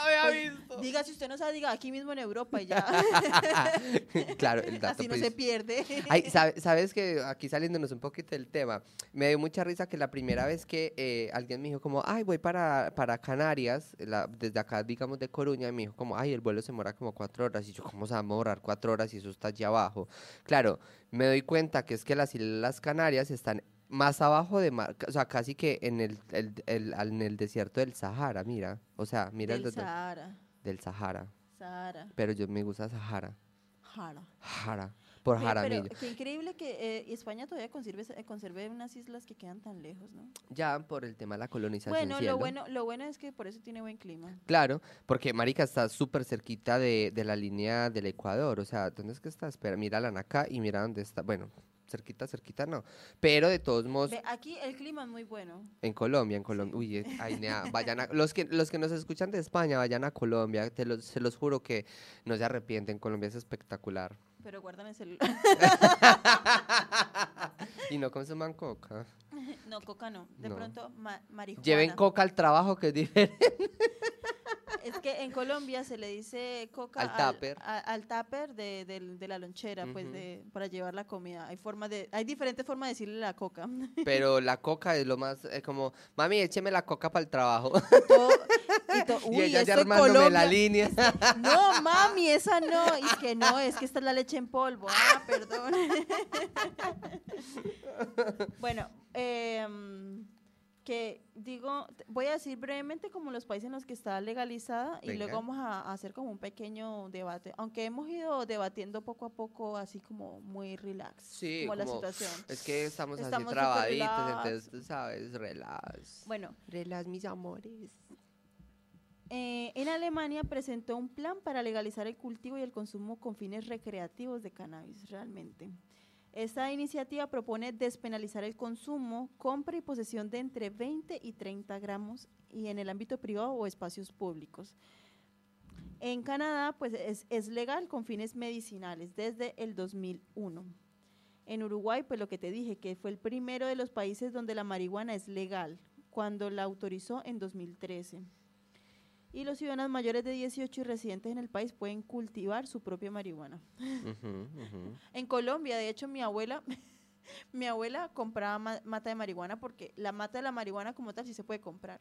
Había
Pues,
visto.
diga, si usted no sabe, diga aquí mismo en Europa y ya.
claro, el dato.
Así no
pues,
se pierde.
Ay, sabe- sabes que aquí saliéndonos un poquito del tema, me dio mucha risa que la primera vez que eh, alguien me dijo como, ay, voy para, para Canarias, la- desde acá, digamos, de Coruña, y me dijo como, ay, el vuelo se demora como cuatro horas, y yo, ¿cómo se va a demorar cuatro horas si eso está allá abajo? Claro, me doy cuenta que es que las Islas Canarias están más abajo de mar, o sea, casi que en el, el- el- en el desierto del Sahara, mira, o sea, mira el
Del
de-
Sahara.
del Sahara,
Sahara.
pero yo me gusta Sahara,
Jara.
Jara, por Jaramillo.
Pero qué increíble que eh, España todavía conserve, eh, conserve unas islas que quedan tan lejos, ¿no?
Ya por el tema de la colonización.
Bueno,
cielo.
lo bueno, lo bueno es que por eso tiene buen clima.
Claro, porque Marica está súper cerquita de, de la línea del Ecuador. O sea, ¿dónde es que está? Espera, mírala acá y mira dónde está. Bueno, cerquita, cerquita no. Pero de todos modos,
Ve, aquí el clima es muy bueno.
en Colombia, en Colombia. Uy, eh, ay, nea, vayan a, los, que, los que nos escuchan de España, vayan a Colombia. Te los, se los juro que no se arrepienten. Colombia es espectacular.
Pero guardan el celular.
y no consuman coca.
no, coca no. De
No.
pronto, ma- marihuana.
Lleven coca al trabajo, que es diferente.
Es que en Colombia se le dice coca
Al tupper.
a- al tupper de, del- de la lonchera, pues, de, para llevar la comida. Hay forma de, hay diferentes formas de decirle la coca.
Pero la coca es lo más, es como, mami, écheme la coca para el trabajo.
Todo- y
y ella ya armándome la línea.
No, mami, esa no. Y es que no, es que esta es la leche en polvo. Ah, perdón. bueno, em, que digo, voy a decir brevemente como los países en los que está legalizada y luego vamos a, a hacer como un pequeño debate, aunque hemos ido debatiendo poco a poco así como muy relax,
Sí,
como, la situación.
Es que estamos,
Estamos
así trabaditos, entonces tú sabes, relax.
Bueno,
Relax, mis amores.
eh, en Alemania presentó un plan para legalizar el cultivo y el consumo con fines recreativos de cannabis, realmente. Esta iniciativa propone despenalizar el consumo, compra y posesión de entre 20 y 30 gramos y en el ámbito privado o espacios públicos. En Canadá, pues es, es legal con fines medicinales desde el 2001. En Uruguay, pues lo que te dije, que fue el primero de los países donde la marihuana es legal, cuando la autorizó en 2013. Y los ciudadanos mayores de 18 y residentes en el país pueden cultivar su propia marihuana. En Colombia, de hecho, mi abuela, mi abuela compraba ma- mata de marihuana porque la mata de la marihuana como tal sí se puede comprar.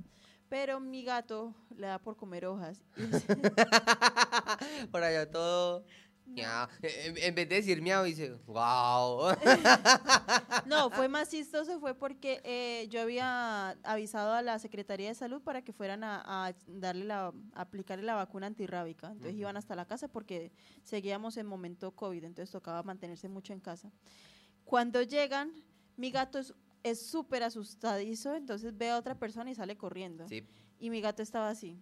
Pero mi gato le da por comer hojas.
Por allá todo. Miau. En, en vez de decir miau, dice, wow.
No, fue más chistoso, fue porque eh, yo había avisado a la Secretaría de Salud para que fueran a, a darle la, a aplicarle la vacuna antirrábica. Entonces iban hasta la casa porque seguíamos en momento COVID, entonces tocaba mantenerse mucho en casa. Cuando llegan, mi gato es es súper asustadizo, entonces ve a otra persona y sale corriendo.
Sí,
Y mi gato estaba así.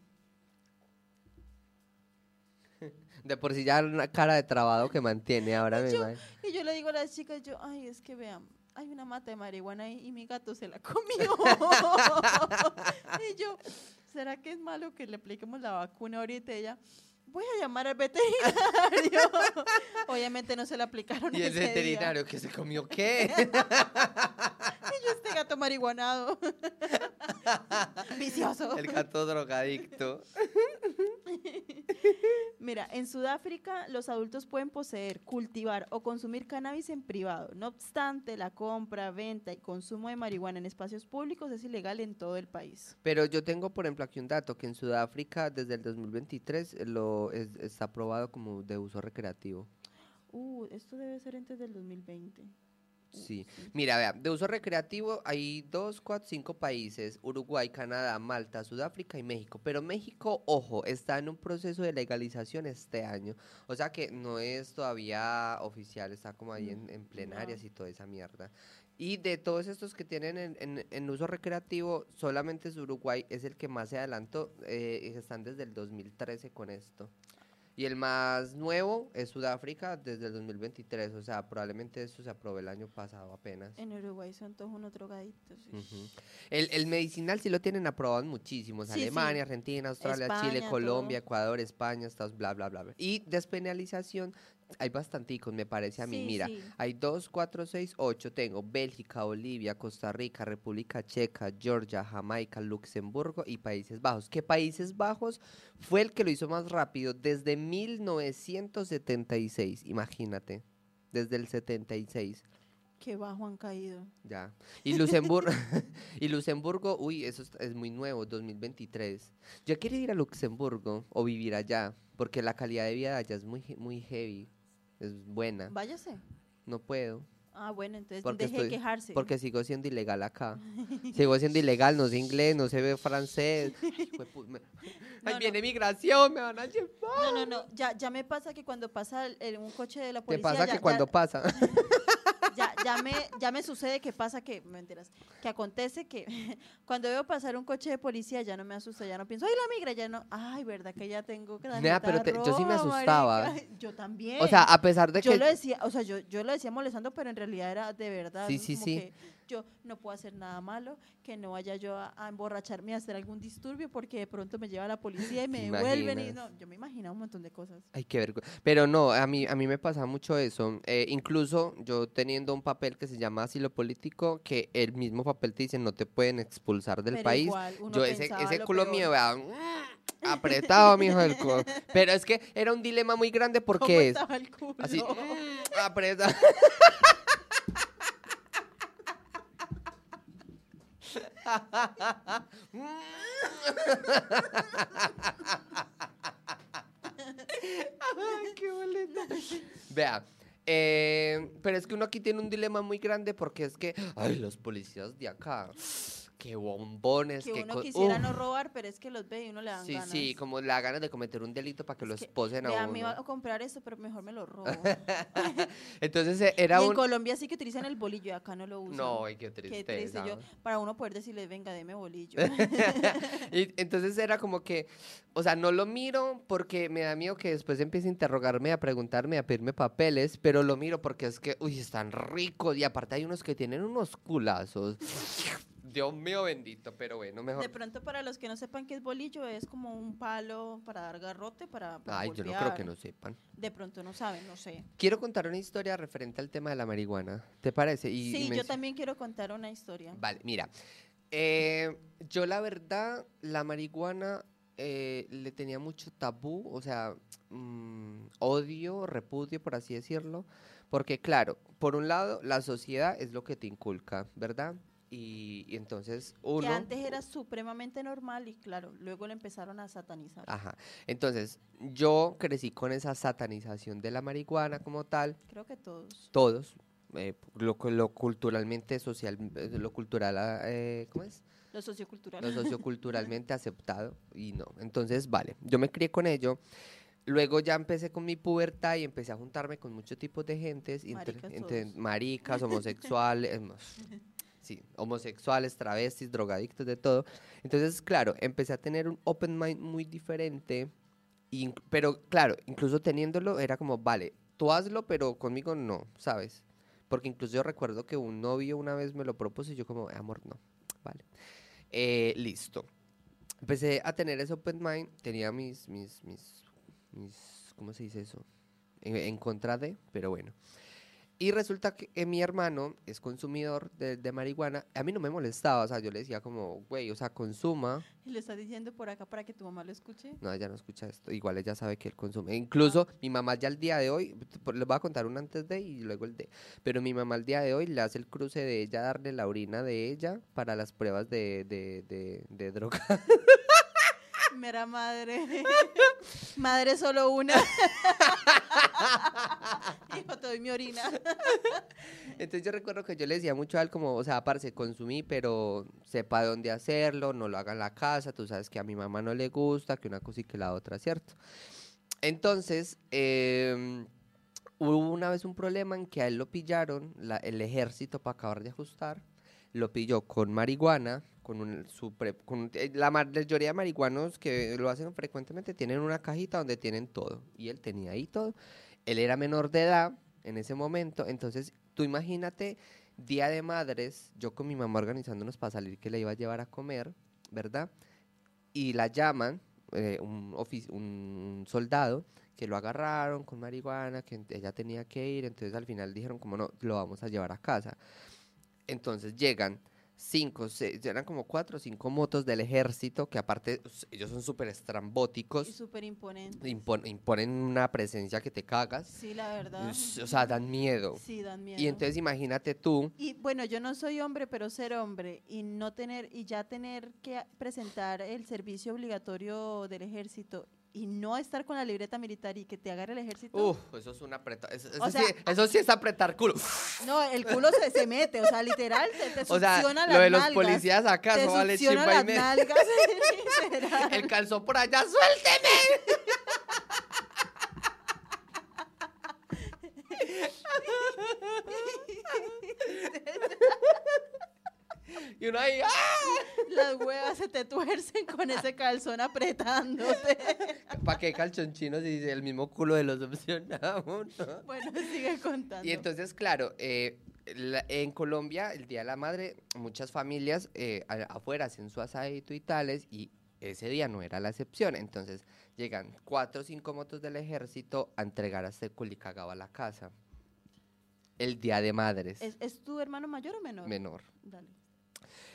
de por sí ya una cara de trabado que mantiene ahora mismo.
Y yo le digo a las chicas, yo, ay, es que vean, hay una mata de marihuana ahí y mi gato se la comió. y yo, ¿será que es malo que le apliquemos la vacuna ahorita? Y ella, voy a llamar al veterinario. Obviamente no se la aplicaron
Y el
ese día.
veterinario que se comió qué?
Y yo, este gato marihuanado. Vicioso.
el gato drogadicto.
Mira, en Sudáfrica los adultos pueden poseer, cultivar o consumir cannabis en privado. No obstante, la compra, venta y consumo de marihuana en espacios públicos es ilegal en todo el país.
Pero yo tengo, por ejemplo, aquí un dato, que en Sudáfrica desde el 2023 es- está aprobado como de uso recreativo.
Uh, esto debe ser antes del 2020.
Sí. Mira, vea, de uso recreativo hay dos, cuatro, cinco países, Uruguay, Canadá, Malta, Sudáfrica y México. Pero México, ojo, está en un proceso de legalización este año. O sea que no es todavía oficial, está como ahí en, en plenarias y toda esa mierda. Y de todos estos que tienen en, en- en uso recreativo, solamente es Uruguay, es el que más se adelantó, eh, están desde el 2013 con esto. Y el más nuevo es Sudáfrica desde el 2023, o sea, probablemente esto se aprobó el año pasado apenas.
En Uruguay son todos unos drogaditos.
Ujú. El, el medicinal sí lo tienen aprobado en muchísimos.
Sí, sí.
Alemania, Argentina, Australia, Chile,
España,
Colombia,
todo.
Ecuador, España, Estados, bla, bla, bla. bla. Y despenalización, hay bastanticos, me parece a mí.
Sí,
Mira,
sí.
hay dos, cuatro, seis, ocho. Tengo Bélgica, Bolivia, Costa Rica, República Checa, Georgia, Jamaica, Luxemburgo y Países Bajos. Que Países Bajos fue el que lo hizo más rápido desde 1976, imagínate. Desde el 76.
Qué bajo han caído.
Ya. Y Luxemburgo, y Luxemburgo, uy, eso es, muy nuevo, 2023. Yo quiero ir a Luxemburgo o vivir allá, porque la calidad de vida de allá es muy, muy heavy, es buena.
Váyase.
No puedo,
Ah, bueno, entonces
Porque
deje de
estoy-
quejarse.
porque sigo siendo ilegal acá. Sigo siendo ilegal, no sé inglés, no sé francés. Ahí
No,
viene
no.
migración, me van a llevar.
No, no, no. Ya, ya me pasa que cuando pasa el- el- un coche de la
Te
policía.
pasa
ya-
que cuando pasa.
ya, ya, me, ya me sucede que pasa que, mentiras, que acontece que cuando veo pasar un coche de policía ya no me asusta, ya no pienso, ay, la migra, ya no, ay, verdad que ya tengo que
Nea, pero te- yo sí me
roja,
asustaba.
marica". Yo también.
O sea, a pesar de
yo
que...
lo decía, o sea, yo, yo lo decía molestando, pero en realidad era de verdad.
Sí, sí,
Como
sí.
que yo no puedo hacer nada malo, que no vaya yo a, a emborracharme a hacer algún disturbio porque de pronto me lleva la policía y me
¿Te
devuelven y no, yo me imaginaba un montón de cosas.
Ay, qué vergüenza. Pero no, a mí, a mí me pasa mucho eso. Eh, incluso yo teniendo un papel que se llama asilo político, que el mismo papel te dice no te pueden expulsar del
Pero
país.
igual,
yo ese, ese
lo
culo
peor.
mío, vea, mm, apretado, mijo del culo. Pero es que era un dilema muy grande
¿Cómo
porque es
estaba el culo?
así, mm, apretado. Ay, qué boleta. Vea, eh, pero es que uno aquí tiene un dilema muy grande porque es que, ay, los policías de acá, qué bombones,
que
qué
uno quisiera
uf.
no robar, pero es que los ve y uno le dan
Sí,
ganas.
sí, como la ganas de cometer un delito para que lo
Es que,
esposen a uno.
iba a comprar esto, pero mejor me lo robo.
Entonces eh, era
y en
un...
Colombia sí que utilizan el bolillo, y acá no lo usan.
No, ay, qué
Qué
tristeza.
triste. Yo, para uno poder decirle, venga, deme bolillo.
y entonces era como que, o sea, no lo miro porque me da miedo que después empiece a interrogarme, a preguntarme, a pedirme papeles, pero lo miro porque es que, uy, están ricos y aparte hay unos que tienen unos culazos. Dios mío bendito, pero bueno, mejor.
De pronto, para los que no sepan qué es bolillo, es como un palo para dar garrote, para, para
Ay, yo no creo
golpear.
que no sepan.
De pronto no saben, no sé.
Quiero contar una historia referente al tema de la marihuana. ¿Te parece? Y, y
sí, yo
mencio-
también quiero contar una historia.
Vale, mira. eh, yo la verdad, la marihuana eh, le tenía mucho tabú, o sea, mm, odio, repudio, por así decirlo. Porque claro, por un lado, la sociedad es lo que te inculca, ¿verdad? Y, y entonces
Que
uno...
antes era supremamente normal y claro, luego lo empezaron a satanizar.
Ajá. Entonces, yo crecí con esa satanización de la marihuana como tal.
Creo que todos.
todos, eh, lo, lo culturalmente social, eh, lo cultural, eh, ¿cómo es?
Lo sociocultural.
Lo socioculturalmente aceptado y no. Entonces, vale, yo me crié con ello. Luego ya empecé con mi pubertad y empecé a juntarme con muchos tipos de gentes, entre-
Maricas
entre
todos.
maricas, homosexuales, em, sí, homosexuales, travestis, drogadictos, de todo. Entonces, claro, empecé a tener un open mind muy diferente, inc- pero claro, incluso teniéndolo era como, vale, tú hazlo, pero conmigo no, ¿sabes? Porque incluso yo recuerdo que un novio una vez me lo propuso y yo como, amor, no, vale. Eh, listo. Empecé a tener ese open mind, tenía mis, mis, mis, mis, ¿cómo se dice eso? En, en contra de, pero bueno. Y resulta que eh, mi hermano es consumidor de, de marihuana. A mí no me molestaba, o sea, yo le decía como, güey, o sea, consuma.
Y le estás diciendo por acá para que tu mamá lo escuche.
No, ella no escucha esto. Igual ella sabe que él consume. Incluso mi mamá ya al día de hoy, les voy a contar un antes de y luego el de. Pero mi mamá al día de hoy le hace el cruce de ella darle la orina de ella para las pruebas de, de, de, de droga.
Mera madre. madre solo una. Doy mi orina.
Entonces yo recuerdo que yo le decía mucho a él como, o sea, parce, consumí, pero sepa dónde hacerlo, no lo haga en la casa, tú sabes que a mi mamá no le gusta, que una cosa y que la otra, ¿cierto? Entonces, em, hubo una vez un problema en que a él lo pillaron, la- el ejército para acabar de ajustar, lo pilló con marihuana, con un, su pre- con, eh, la ma- mayoría de marihuanos que lo hacen frecuentemente tienen una cajita donde tienen todo, y él tenía ahí todo. Él era menor de edad en ese momento, entonces tú imagínate, Día de Madres, yo con mi mamá organizándonos para salir que le iba a llevar a comer, ¿verdad? Y la llaman, eh, un, un soldado, que lo agarraron con marihuana, que ella tenía que ir, entonces al final dijeron como no, lo vamos a llevar a casa. Entonces llegan cinco, seis, eran como cuatro o cinco motos del ejército, que aparte ellos son súper
Y
estrambóticos,
súper imponente.
impon- imponen una presencia que te cagas,
Sí, la verdad.
o sea, dan miedo.
Sí, dan miedo.
Y entonces imagínate tú,
Y bueno, yo no soy hombre, pero ser hombre y no tener y ya tener que presentar el servicio obligatorio del ejército y no estar con la libreta militar y que te agarre el ejército.
uff, eso es un apretar, eso, sí,
sea,
eso sí es apretar culo.
No, el culo se, se mete, o sea, literal, te, te
O sea,
succiona
lo
las
de los
nalgas.
policías acá,
te
vale
succiona
chimba y
las nalgas, literal.
El calzón por allá, suélteme. y uno ahí, ¡ah!
Las huevas se te tuercen con ese calzón apretándote.
¿Para qué calzonchinos si el mismo culo de los opcionamos? no?
Bueno, sigue contando.
Y entonces, claro, eh, la- en Colombia, el Día de la Madre, muchas familias eh, afuera hacen su asadito y tales, y ese día no era la excepción. Entonces, llegan cuatro o cinco motos del ejército a entregar a este culicagao a la casa. El Día de Madres,
¿Es, es tu hermano mayor o menor?
menor.
Dale.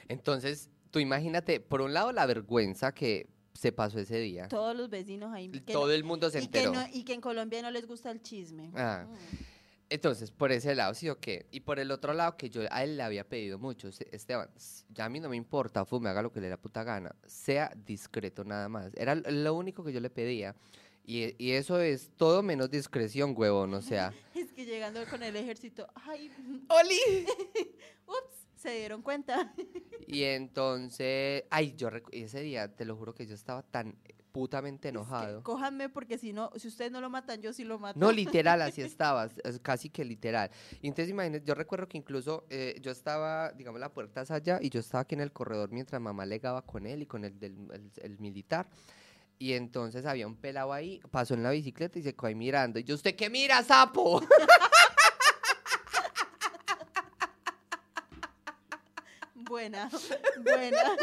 Entonces, tú imagínate, por un lado, la vergüenza que se pasó ese día.
Todos los vecinos ahí. que
Todo
no-
el mundo se
y que,
enteró.
no- y que en Colombia no les gusta el chisme.
Ah.
Mm.
Entonces, por ese lado, sí o qué. Y por el otro lado, que yo a él le había pedido mucho, "Se- Esteban, ya a mí no me importa, fume, haga lo que le dé la puta gana, sea discreto nada más. Era lo único que yo le pedía. Y, y eso es todo menos discreción, huevón, o sea.
Es que llegando con el ejército, ay,
¡Oli!
ups, Se dieron cuenta.
Y entonces, ay, yo ese día, te lo juro que yo estaba tan putamente enojado.
Cójanme porque si no, si ustedes no lo matan, yo sí lo mato.
No, literal, así estaba, es casi que literal. Y entonces imagínate, yo recuerdo que incluso eh, yo estaba, digamos, la puerta es allá y yo estaba aquí en el corredor mientras mamá legaba con él y con el del el- el militar. Y entonces había un pelado ahí, pasó en la bicicleta y se quedó ahí mirando. Y yo, ¿usted qué mira, sapo?
Buena, buena.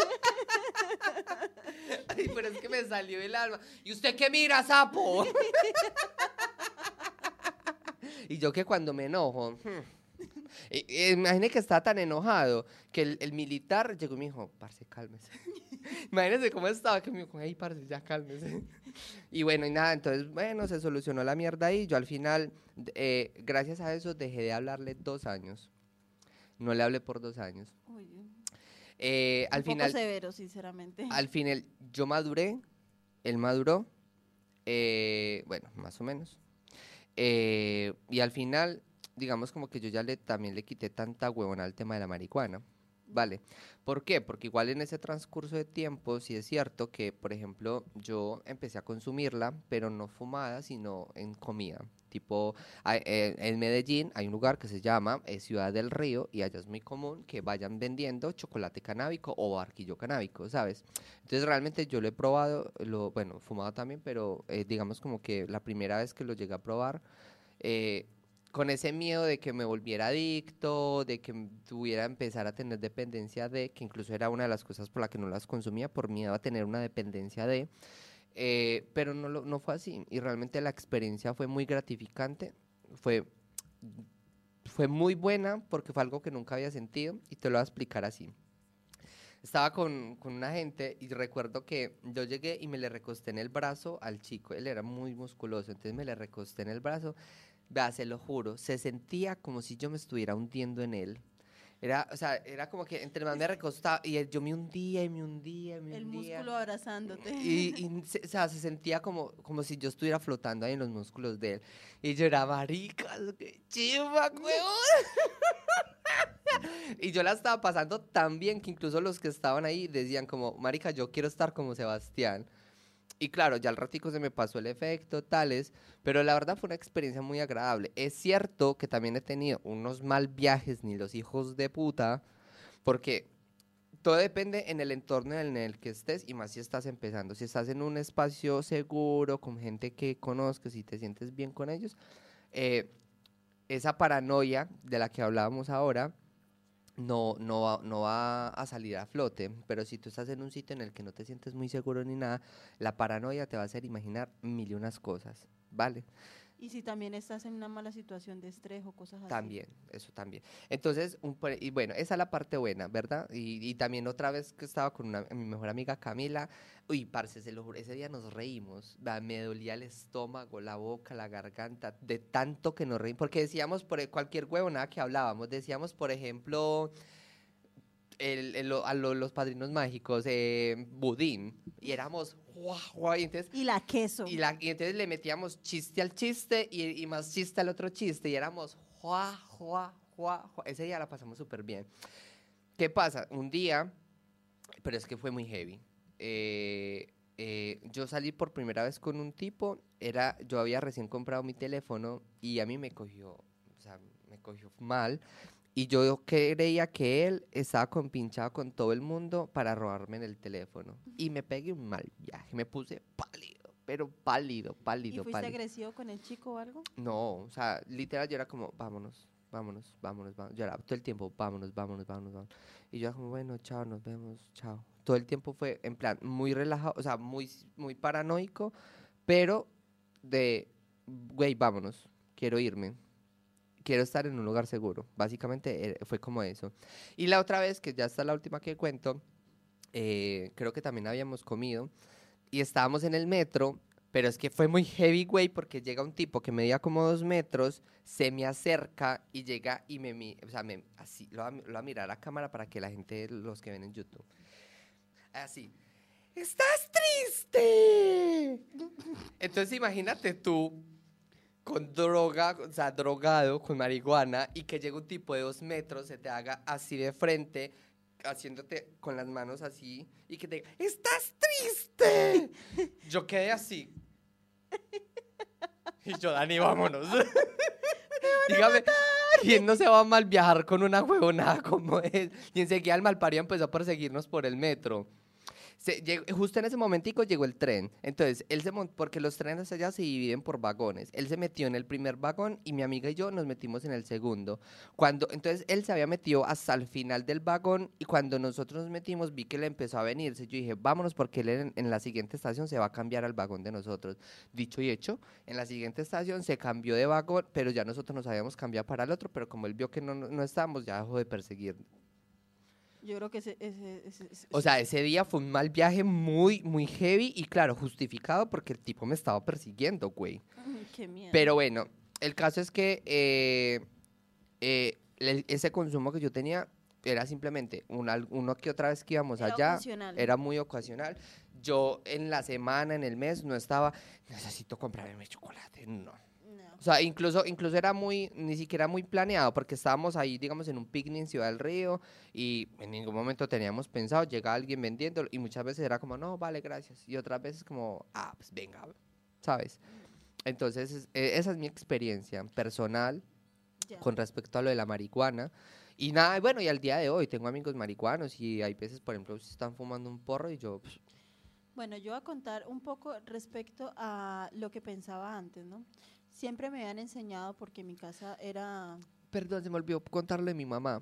Ay, pero es que me salió el alma. ¿Y usted qué mira, sapo? y yo que cuando me enojo, hmm, eh, eh, imagine que estaba tan enojado que el, el militar llegó y me dijo, parce, cálmese. Imagínese cómo estaba, que me dijo, ay, parce, ya cálmese. y bueno, y nada, entonces, bueno, se solucionó la mierda ahí. Yo al final, eh, gracias a eso, dejé de hablarle dos años. No le hablé por dos años.
Uy, un
Eh, al
poco
final,
severo, sinceramente.
al final, yo maduré, él maduró, eh, bueno, más o menos. Eh, y al final, digamos como que yo ya le, también le quité tanta huevona al tema de la marihuana. Vale. ¿Por qué? Porque igual en ese transcurso de tiempo, sí es cierto que, por ejemplo, yo empecé a consumirla, pero no fumada, sino en comida. Tipo, eh, en Medellín hay un lugar que se llama eh, Ciudad del Río y allá es muy común que vayan vendiendo chocolate canábico o barquillo canábico, ¿sabes? Entonces realmente yo lo he probado, lo, bueno, fumado también, pero eh, digamos como que la primera vez que lo llegué a probar, eh, con ese miedo de que me volviera adicto, de que tuviera empezar a tener dependencia de, que incluso era una de las cosas por las que no las consumía, por miedo a tener una dependencia de, eh, pero no, no fue así. Y realmente la experiencia fue muy gratificante, fue, fue muy buena porque fue algo que nunca había sentido y te lo voy a explicar así. Estaba con, con una gente y recuerdo que yo llegué y me le recosté en el brazo al chico. Él era muy musculoso, entonces me le recosté en el brazo. Vea, se lo juro, se sentía como si yo me estuviera hundiendo en él. Era, o sea, era como que entre más me recostaba y yo me hundía y me hundía y me
El
hundía.
músculo abrazándote.
Y, y se, o sea, se sentía como, como si yo estuviera flotando ahí en los músculos de él. Y yo era, marica, qué chiva, y yo la estaba pasando tan bien que incluso los que estaban ahí decían como, marica, yo quiero estar como Sebastián. Y claro, ya al ratico se me pasó el efecto, tales, pero la verdad fue una experiencia muy agradable. Es cierto que también he tenido unos mal viajes, ni los hijos de puta, porque todo depende en el entorno en el que estés y más si estás empezando. Si estás en un espacio seguro, con gente que conozcas y te sientes bien con ellos, eh, esa paranoia de la que hablábamos ahora no, no, va, no va a salir a flote. Pero si tú estás en un sitio en el que no te sientes muy seguro ni nada, la paranoia te va a hacer imaginar mil y unas cosas, ¿vale?
Y si también estás en una mala situación de estrés o cosas así.
También, eso también. Entonces, un y bueno, esa es la parte buena, ¿verdad? Y, y también otra vez que estaba con mi mejor amiga Camila, uy, parce, se lo juro, ese día nos reímos, me dolía el estómago, la boca, la garganta, de tanto que nos reímos, porque decíamos por e- cualquier huevo, nada que hablábamos, decíamos, por ejemplo, el- a lo- los padrinos mágicos, eh, budín, y éramos, guau, guau, y entonces
Y la queso.
y, la, y entonces le metíamos chiste al chiste y, y más chiste al otro chiste y éramos juá, juá, juá. Ese día la pasamos súper bien. ¿Qué pasa? Un día, pero es que fue muy heavy. eh, eh, yo salí por primera vez con un tipo, era, yo había recién comprado mi teléfono y a mí me cogió, o sea, me cogió mal. Y yo creía que él estaba compinchado con todo el mundo para robarme en el teléfono. Y me pegué un mal viaje, me puse pálido, pero pálido,
¿Y
pálido,
fuiste
pálido.
agresivo con el chico o algo?
No, o sea, literal yo era como, vámonos, vámonos, vámonos, vámonos. Yo era todo el tiempo, vámonos, vámonos, vámonos, vámonos. Y yo era como, bueno, chao, nos vemos, chao. Todo el tiempo fue en plan muy relajado, o sea, muy, muy paranoico, pero de, güey, vámonos, quiero irme. Quiero estar en un lugar seguro. Básicamente eh, fue como eso. Y la otra vez, que ya está la última que cuento, eh, creo que también habíamos comido y estábamos en el metro, pero es que fue muy heavy, porque llega un tipo que medía como dos metros, se me acerca y llega y me, o sea, me, así, lo va, lo va a mirar a cámara para que la gente, los que ven en YouTube, así, ¿estás triste? Entonces imagínate tú, con droga, o sea, drogado, con marihuana, y que llegue un tipo de dos metros, se te haga así de frente, haciéndote con las manos así, y que te diga, ¡estás triste! Yo quedé así. Y yo, Dani, vámonos. Dígame, ¿quién no se va a mal viajar con una huevonada como es? Y enseguida el malparido empezó a perseguirnos por el metro. Justo en ese momentico llegó el tren. Entonces, él se porque los trenes allá se dividen por vagones. Él se metió en el primer vagón y mi amiga y yo nos metimos en el segundo. Cuando, entonces, él se había metido hasta el final del vagón y cuando nosotros nos metimos vi que él empezó a venirse. Yo dije, vámonos porque él en, la siguiente estación se va a cambiar al vagón de nosotros. Dicho y hecho, en la siguiente estación se cambió de vagón, pero ya nosotros nos habíamos cambiado para el otro, pero como él vio que no, no, estábamos, ya dejó de perseguir.
Yo creo que ese... ese- ese- ese-
O sea, ese día fue un mal viaje muy, muy heavy y claro, justificado porque el tipo me estaba persiguiendo, güey.
Ay, qué miedo.
Pero bueno, el caso es que eh, eh, el- ese consumo que yo tenía era simplemente una, uno que otra vez que íbamos
Era
allá,
ocasional.
era muy ocasional. Yo en la semana, en el mes, no estaba, necesito comprarme mi chocolate, no.
No.
O sea, incluso, incluso era muy, ni siquiera muy planeado, porque estábamos ahí, digamos, en un picnic en Ciudad del Río y en ningún momento teníamos pensado, llega alguien vendiendo y muchas veces era como, no, vale, gracias. Y otras veces como, ah, pues venga, ¿sabes? Entonces, es- eh, esa es mi experiencia personal
Ya.
con respecto a lo de la marihuana. Y nada, bueno, y al día de hoy tengo amigos marihuanos y hay veces, por ejemplo, si están fumando un porro y yo, pues,
Bueno, yo voy a contar un poco respecto a lo que pensaba antes, ¿no? Siempre me habían enseñado, porque mi casa era...
perdón, se me olvidó contarle de mi mamá.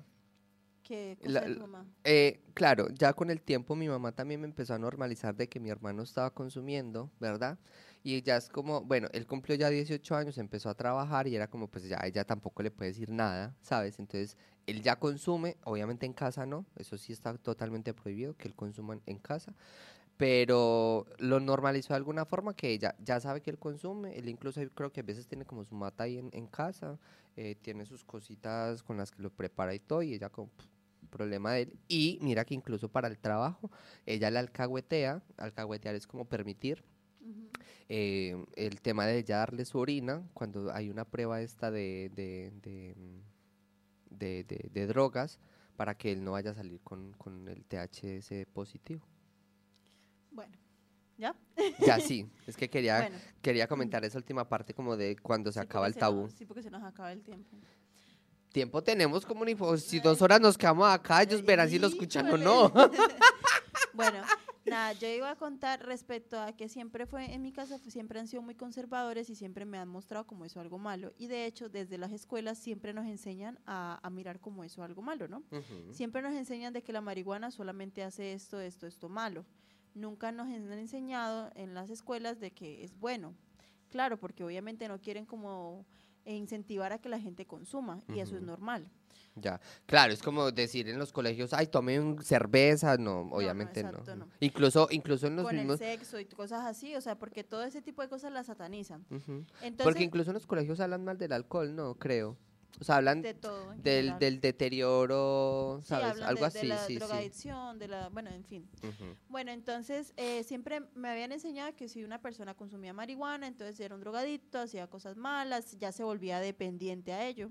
¿Qué
La-
cosa de tu
la-
mamá?
Eh, claro, ya con el tiempo mi mamá también me empezó a normalizar de que mi hermano estaba consumiendo, ¿verdad? Y ya es como, bueno, él cumplió ya 18 años, empezó a trabajar y era como, pues ya ella tampoco le puede decir nada, ¿sabes? Entonces, él ya consume, obviamente en casa no, eso sí está totalmente prohibido que él consuma en casa, pero lo normalizó de alguna forma que ella ya sabe que él consume, él incluso creo que a veces tiene como su mata ahí en, en casa, eh, tiene sus cositas con las que lo prepara y todo, y ella como, "Pff, problema de él. Y mira que incluso para el trabajo, ella le alcahuetea, alcahuetear es como permitir eh, el tema de ella darle su orina, cuando hay una prueba esta de, de, de, de- de- de drogas, para que él no vaya a salir con, con el THC positivo.
Bueno, ¿ya?
Ya sí, es que quería,
Bueno.
quería comentar esa última parte como de cuando se
Sí,
acaba el tabú.
sí, porque se nos acaba el tiempo.
Tiempo tenemos como ni si dos horas nos quedamos acá, ellos verán si lo escuchan o no.
Bueno, nada, yo iba a contar respecto a que siempre fue, en mi casa siempre han sido muy conservadores y siempre me han mostrado como eso algo malo. Y de hecho, desde las escuelas siempre nos enseñan a, a mirar como eso algo malo, ¿no? Siempre nos enseñan de que la marihuana solamente hace esto, esto, esto malo. Nunca nos han enseñado en las escuelas de que es bueno. Claro, porque obviamente no quieren como incentivar a que la gente consuma y eso es normal.
Ya, claro, es como decir en los colegios, ay, tomen cerveza, no,
no,
obviamente no.
exacto, no.
Incluso, incluso en los
Con el
mismos,
sexo y cosas así, o sea, porque todo ese tipo de cosas las satanizan.
Ujú.
Entonces,
porque incluso en los colegios hablan mal del alcohol, no, creo. O sea, hablan
de todo.
del, del deterioro,
Sí,
¿sabes?
hablan
Algo
de,
así,
de la
sí, sí.
drogadicción, de la, bueno, en fin.
Ujú.
Bueno, entonces eh, siempre me habían enseñado que si una persona consumía marihuana, entonces era un drogadicto, hacía cosas malas, ya se volvía dependiente a ello.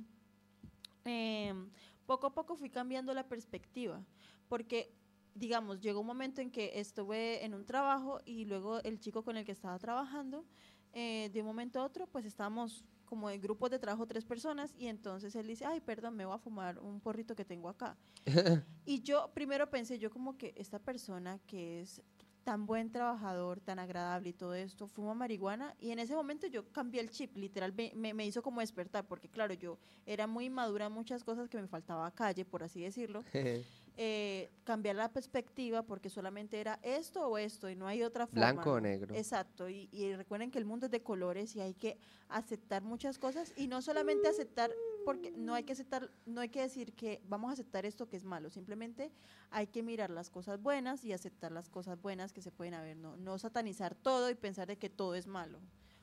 Em, poco a poco fui cambiando la perspectiva, porque, digamos, llegó un momento en que estuve en un trabajo y luego el chico con el que estaba trabajando, eh, de un momento a otro, pues estábamos como en grupos de trabajo tres personas y entonces él dice, ay, perdón, me voy a fumar un porrito que tengo acá. Y yo primero pensé, yo como que esta persona que es tan buen trabajador, tan agradable y todo esto, fuma marihuana y en ese momento yo cambié el chip, literal me, me- me hizo como despertar, porque claro, yo era muy madura en muchas cosas que me faltaba calle, por así decirlo, eh, cambiar la perspectiva porque solamente era esto o esto y no hay otra forma.
Blanco o negro.
Exacto, y, y recuerden que el mundo es de colores y hay que aceptar muchas cosas y no solamente aceptar, porque no hay que aceptar, no hay que decir que vamos a aceptar esto que es malo, simplemente hay que mirar las cosas buenas y aceptar las cosas buenas que se pueden haber, no, no satanizar todo y pensar de que todo es malo.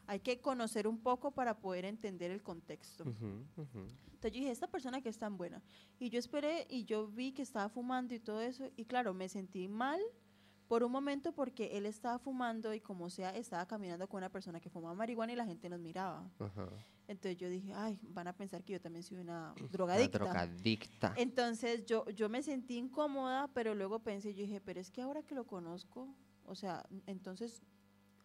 Hay que conocer un poco para poder entender el contexto.
Ujú, ujú.
Entonces yo dije, esta persona que es tan buena. Y yo esperé y yo vi que estaba fumando y todo eso. Y claro, me sentí mal, por un momento porque él estaba fumando y como sea, estaba caminando con una persona que fumaba marihuana y la gente nos miraba.
Ajá.
Entonces yo dije, ay, van a pensar que yo también soy una
Una
drogadicta.
drogadicta.
Entonces yo, yo me sentí incómoda, pero luego pensé, yo dije, pero es que ahora que lo conozco, o sea, entonces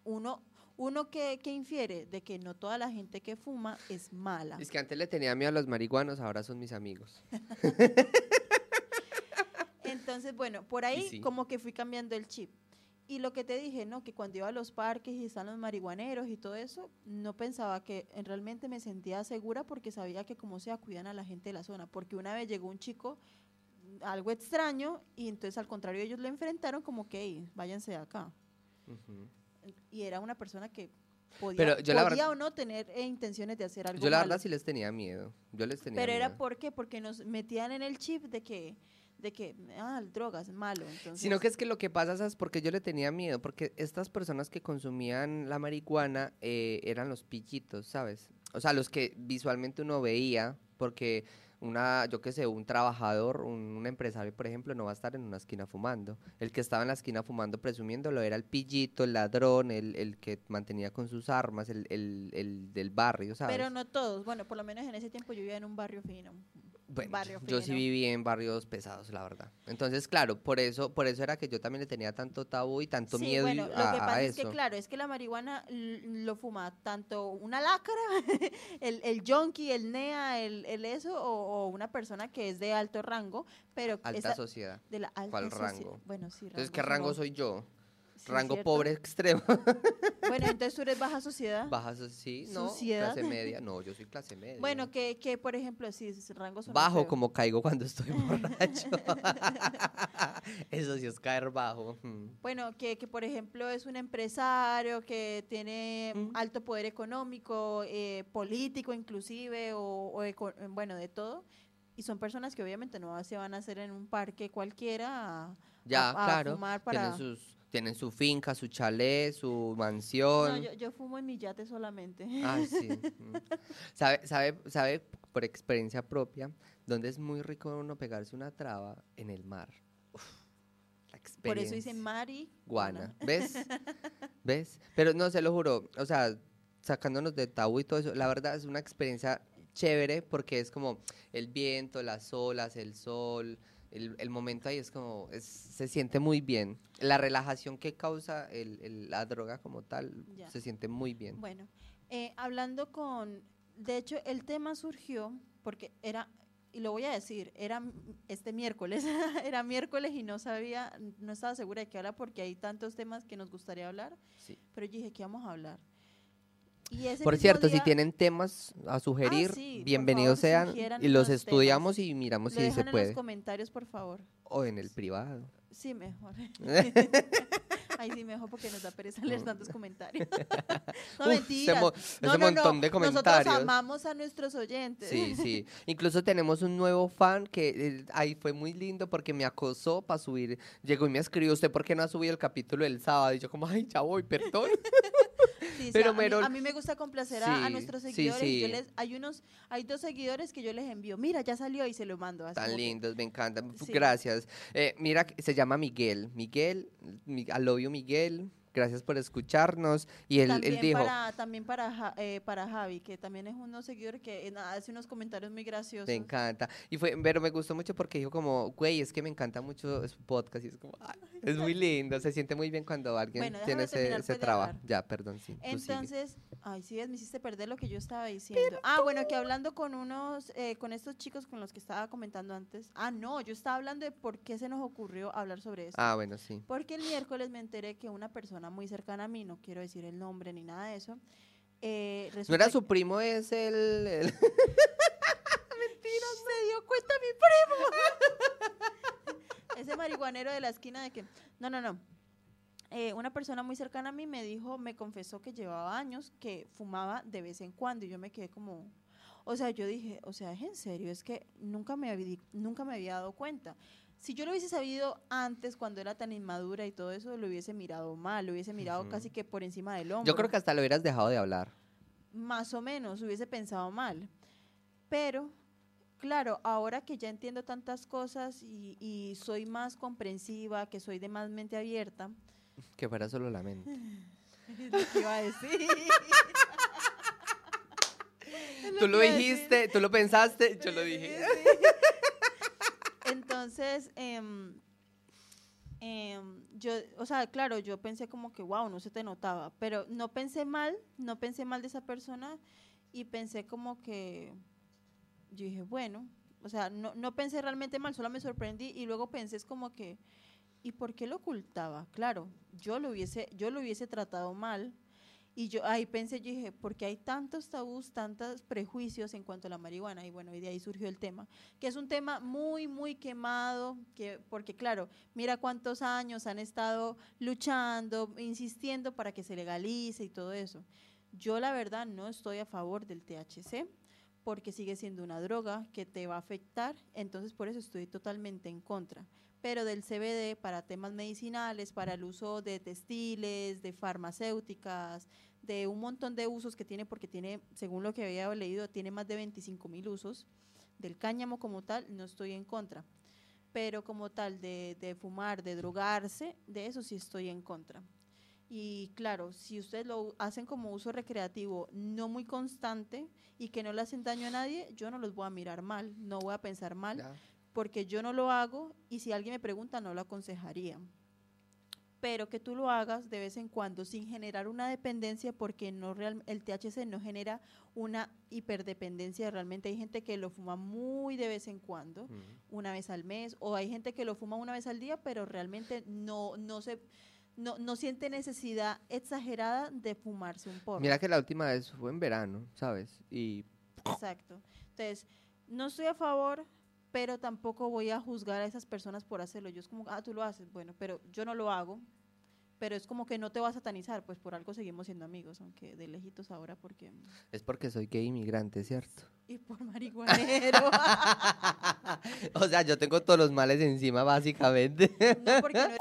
uno, uno que, que infiere de que no toda la gente que fuma es mala.
Es que antes le tenía miedo a los marihuanos, ahora son mis amigos.
Entonces, bueno, por ahí
sí.
como que fui cambiando el chip. Y lo que te dije, ¿no? Que cuando iba a los parques y están los marihuaneros y todo eso, no pensaba que realmente me sentía segura porque sabía que como sea cuidan a la gente de la zona. Porque una vez llegó un chico, algo extraño, y entonces al contrario ellos le enfrentaron como que, "Ey, váyanse de acá.
Ujú.
Y era una persona que podía,
Pero yo la
podía
verdad-
o no tener eh, intenciones de hacer algo
Yo la
malo.
verdad sí les tenía miedo. Yo les tenía
Pero era porque porque nos metían en el chip de que de que ah, drogas malo, entonces
Sino que es que lo que pasa, ¿sabes? Porque yo le tenía miedo, porque estas personas que consumían la marihuana eh, eran los pillitos, ¿sabes? O sea, los que visualmente uno veía, porque una, yo qué sé, un trabajador, un, un empresario, por ejemplo, no va a estar en una esquina fumando. El que estaba en la esquina fumando presumiéndolo era el pillito, el ladrón, el, el que mantenía con sus armas, el, el, el del barrio, ¿sabes?
Pero no todos, bueno, por lo menos en ese tiempo yo vivía en un barrio fino.
Bueno,
barrio
yo sí viví en barrios pesados, la verdad. Entonces, claro, por eso, por eso era que yo también le tenía tanto tabú y tanto
Sí,
miedo
bueno, lo
a,
que
a
pasa es que claro, es que la marihuana lo fuma tanto una lacra, el, el yonki, el nea, el, el eso, o, o una persona que es de alto rango, pero
Alta
esa-
sociedad.
de la alta
¿Cuál rango?
Bueno, sí,
Entonces, ¿qué rango
no.
soy yo?
Sí,
rango
¿cierto?
pobre extremo.
Bueno, entonces tú eres baja sociedad.
Baja, sí, no,
Sociedad.
clase media. No, yo soy clase media.
Bueno, que, que por ejemplo, sí, es rango suena
Bajo
feo.
como caigo cuando estoy borracho. Eso sí es caer bajo.
Bueno, que, que por ejemplo es un empresario que tiene
Mm.
alto poder económico, eh, político inclusive, o, o eco- bueno, de todo. Y son personas que obviamente no se van a hacer en un parque cualquiera a,
Ya,
a- a
claro.
fumar para...
Tienen, sus, tienen su finca, su chalet, su
No,
mansión.
yo, yo fumo en mi yate solamente.
Ah, sí. mm. ¿Sabe, sabe, sabe por experiencia propia dónde es muy rico uno pegarse una traba? En el mar. Uf, la
Por eso dice
experiencia.
Mari.
Guana. ¿Ves? ¿Ves? Pero no, se lo juro, o sea, sacándonos de tabú y todo eso, la verdad es una experiencia chévere porque es como el viento, las olas, el sol, el, el momento ahí es como, es- se siente muy bien. La relajación que causa el- el- la droga como tal,
Ya.
se siente muy bien.
Bueno, eh, hablando con, de hecho, el tema surgió porque era, y lo voy a decir, era este miércoles, era miércoles y no sabía, no estaba segura de qué hablar porque hay tantos temas que nos gustaría hablar,
Sí.
pero yo dije, ¿qué vamos a hablar?
Por cierto, si tienen temas a sugerir,
Ah, sí,
bienvenidos
favor,
sean y los estudiamos y miramos
lo
si
dejan
se
en los
puede.
comentarios, por favor.
O en el privado.
Sí, mejor. Ay, sí, mejor porque nos da pereza leer tantos comentarios. no,
Uf,
mentiras.
mo-
No,
ese
no, no.
montón de comentarios.
Nosotros amamos a nuestros oyentes.
Sí, sí. Incluso tenemos un nuevo fan que eh, ahí fue muy lindo porque me acosó para subir. Llegó y me escribió, ¿usted por qué no ha subido el capítulo del sábado? Y yo como, ay, ya voy, perdón.
Sí, sí,
Pero
a, mí,
Merol-
a mí me gusta complacer a, a
Sí,
nuestros
sí,
seguidores. y yo
sí.
les, hay unos, hay dos seguidores que yo les envío. Mira, ya salió y se lo mando. así
Tan
que-
lindos, me encantan.
Sí.
Gracias. Eh, mira, se llama Miguel. Miguel, mi, I love you, Miguel. Gracias por escucharnos. Y él,
también
él dijo,
para, también para, Ja- eh, para Javi, que también es uno seguidor que eh, hace unos comentarios muy graciosos.
me encanta. Y fue, pero me gustó mucho porque dijo como, güey, es que me encanta mucho su podcast. Y es como, "Ay, es muy lindo. Se siente muy bien cuando alguien
Bueno,
tiene ese, ese trabajo. Ya, perdón, sí.
Entonces, ay, sí, me hiciste perder lo que yo estaba diciendo. Ah, bueno, que hablando con unos, eh, con estos chicos con los que estaba comentando antes. Ah, no, yo estaba hablando de por qué se nos ocurrió hablar sobre esto.
Ah, bueno, sí.
Porque el miércoles me enteré que una persona muy cercana a mí, no quiero decir el nombre ni nada de eso, eh,
¿No era su primo, es el... el-
se dio cuenta mi primo. Ese marihuanero de la esquina de que, no, no, no. Eh, una persona muy cercana a mí me dijo, me confesó que llevaba años que fumaba de vez en cuando y yo me quedé como, o sea, yo dije, o sea, es en serio, es que nunca me había, nunca me había dado cuenta. Si yo lo hubiese sabido antes, cuando era tan inmadura y todo eso, lo hubiese mirado mal, lo hubiese mirado casi que por encima del hombro
Yo creo que hasta lo hubieras dejado de hablar.
más o menos, hubiese pensado mal. Pero claro, ahora que ya entiendo tantas cosas y, y soy más comprensiva, que soy de más mente abierta,
Que fuera solo la mente.
lo que iba a decir.
Tú lo dijiste, tú lo pensaste, yo lo dije.
Entonces, em, em, yo, o sea, claro, yo pensé como que, wow, no se te notaba, pero no pensé mal, no pensé mal de esa persona y pensé como que, yo dije, bueno, o sea, no, no pensé realmente mal, solo me sorprendí y luego pensé es como que, ¿y por qué lo ocultaba? Claro, yo lo hubiese, yo lo hubiese tratado mal. Y yo ahí pensé, yo dije, porque hay tantos tabús, tantos prejuicios en cuanto a la marihuana? Y bueno, y de ahí surgió el tema, que es un tema muy, muy quemado, que, porque claro, mira cuántos años han estado luchando, insistiendo para que se legalice y todo eso. Yo la verdad no estoy a favor del THC porque sigue siendo una droga que te va a afectar, entonces por eso estoy totalmente en contra. Pero del CBD para temas medicinales, para el uso de textiles, de farmacéuticas, de un montón de usos que tiene, porque tiene, según lo que había leído, tiene más de 25 mil usos. Del cáñamo como tal, no estoy en contra. Pero como tal, de, de fumar, de drogarse, de eso sí estoy en contra. Y claro, si ustedes lo hacen como uso recreativo, no muy constante y que no le hacen daño a nadie, yo no los voy a mirar mal, no voy a pensar mal. Porque yo no lo hago y si alguien me pregunta, no lo aconsejaría. Pero que tú lo hagas de vez en cuando sin generar una dependencia, porque no real, el THC no genera una hiperdependencia. Realmente hay gente que lo fuma muy de vez en cuando, una vez al mes, o hay gente que lo fuma una vez al día, pero realmente no, no se no, no siente necesidad exagerada de fumarse un porro.
Mira que la última vez fue en verano, ¿sabes? Y
Exacto. Entonces, no estoy a favor, pero tampoco voy a juzgar a esas personas por hacerlo. Yo es como, ah, tú lo haces, bueno, pero yo no lo hago. Pero es como que no te vas a satanizar, pues por algo seguimos siendo amigos, aunque de lejitos ahora, porque.
es porque soy gay inmigrante, ¿cierto?
Y por marihuanero.
o sea, yo tengo todos los males encima, básicamente.
no, porque no eres.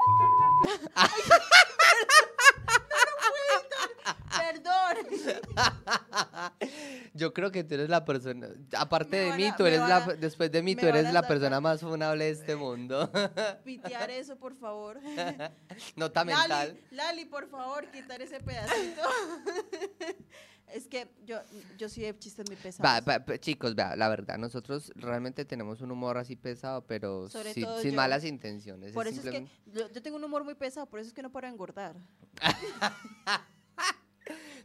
Yo creo que tú eres la persona, aparte de mí,
a-
tú eres la,
a-
después de mí, tú eres la persona más funable de este mundo.
Pitear eso, por favor.
Nota mental.
Lali, por favor, quitar ese pedacito. es que yo, yo sí de chistes muy pesados.
Va, va, va, chicos, vea, la verdad, nosotros realmente tenemos un humor así pesado, pero
Sobre
sin,
todo
sin
yo.
malas intenciones.
Por eso es que yo, yo tengo un humor muy pesado, por eso es que no paro de engordar.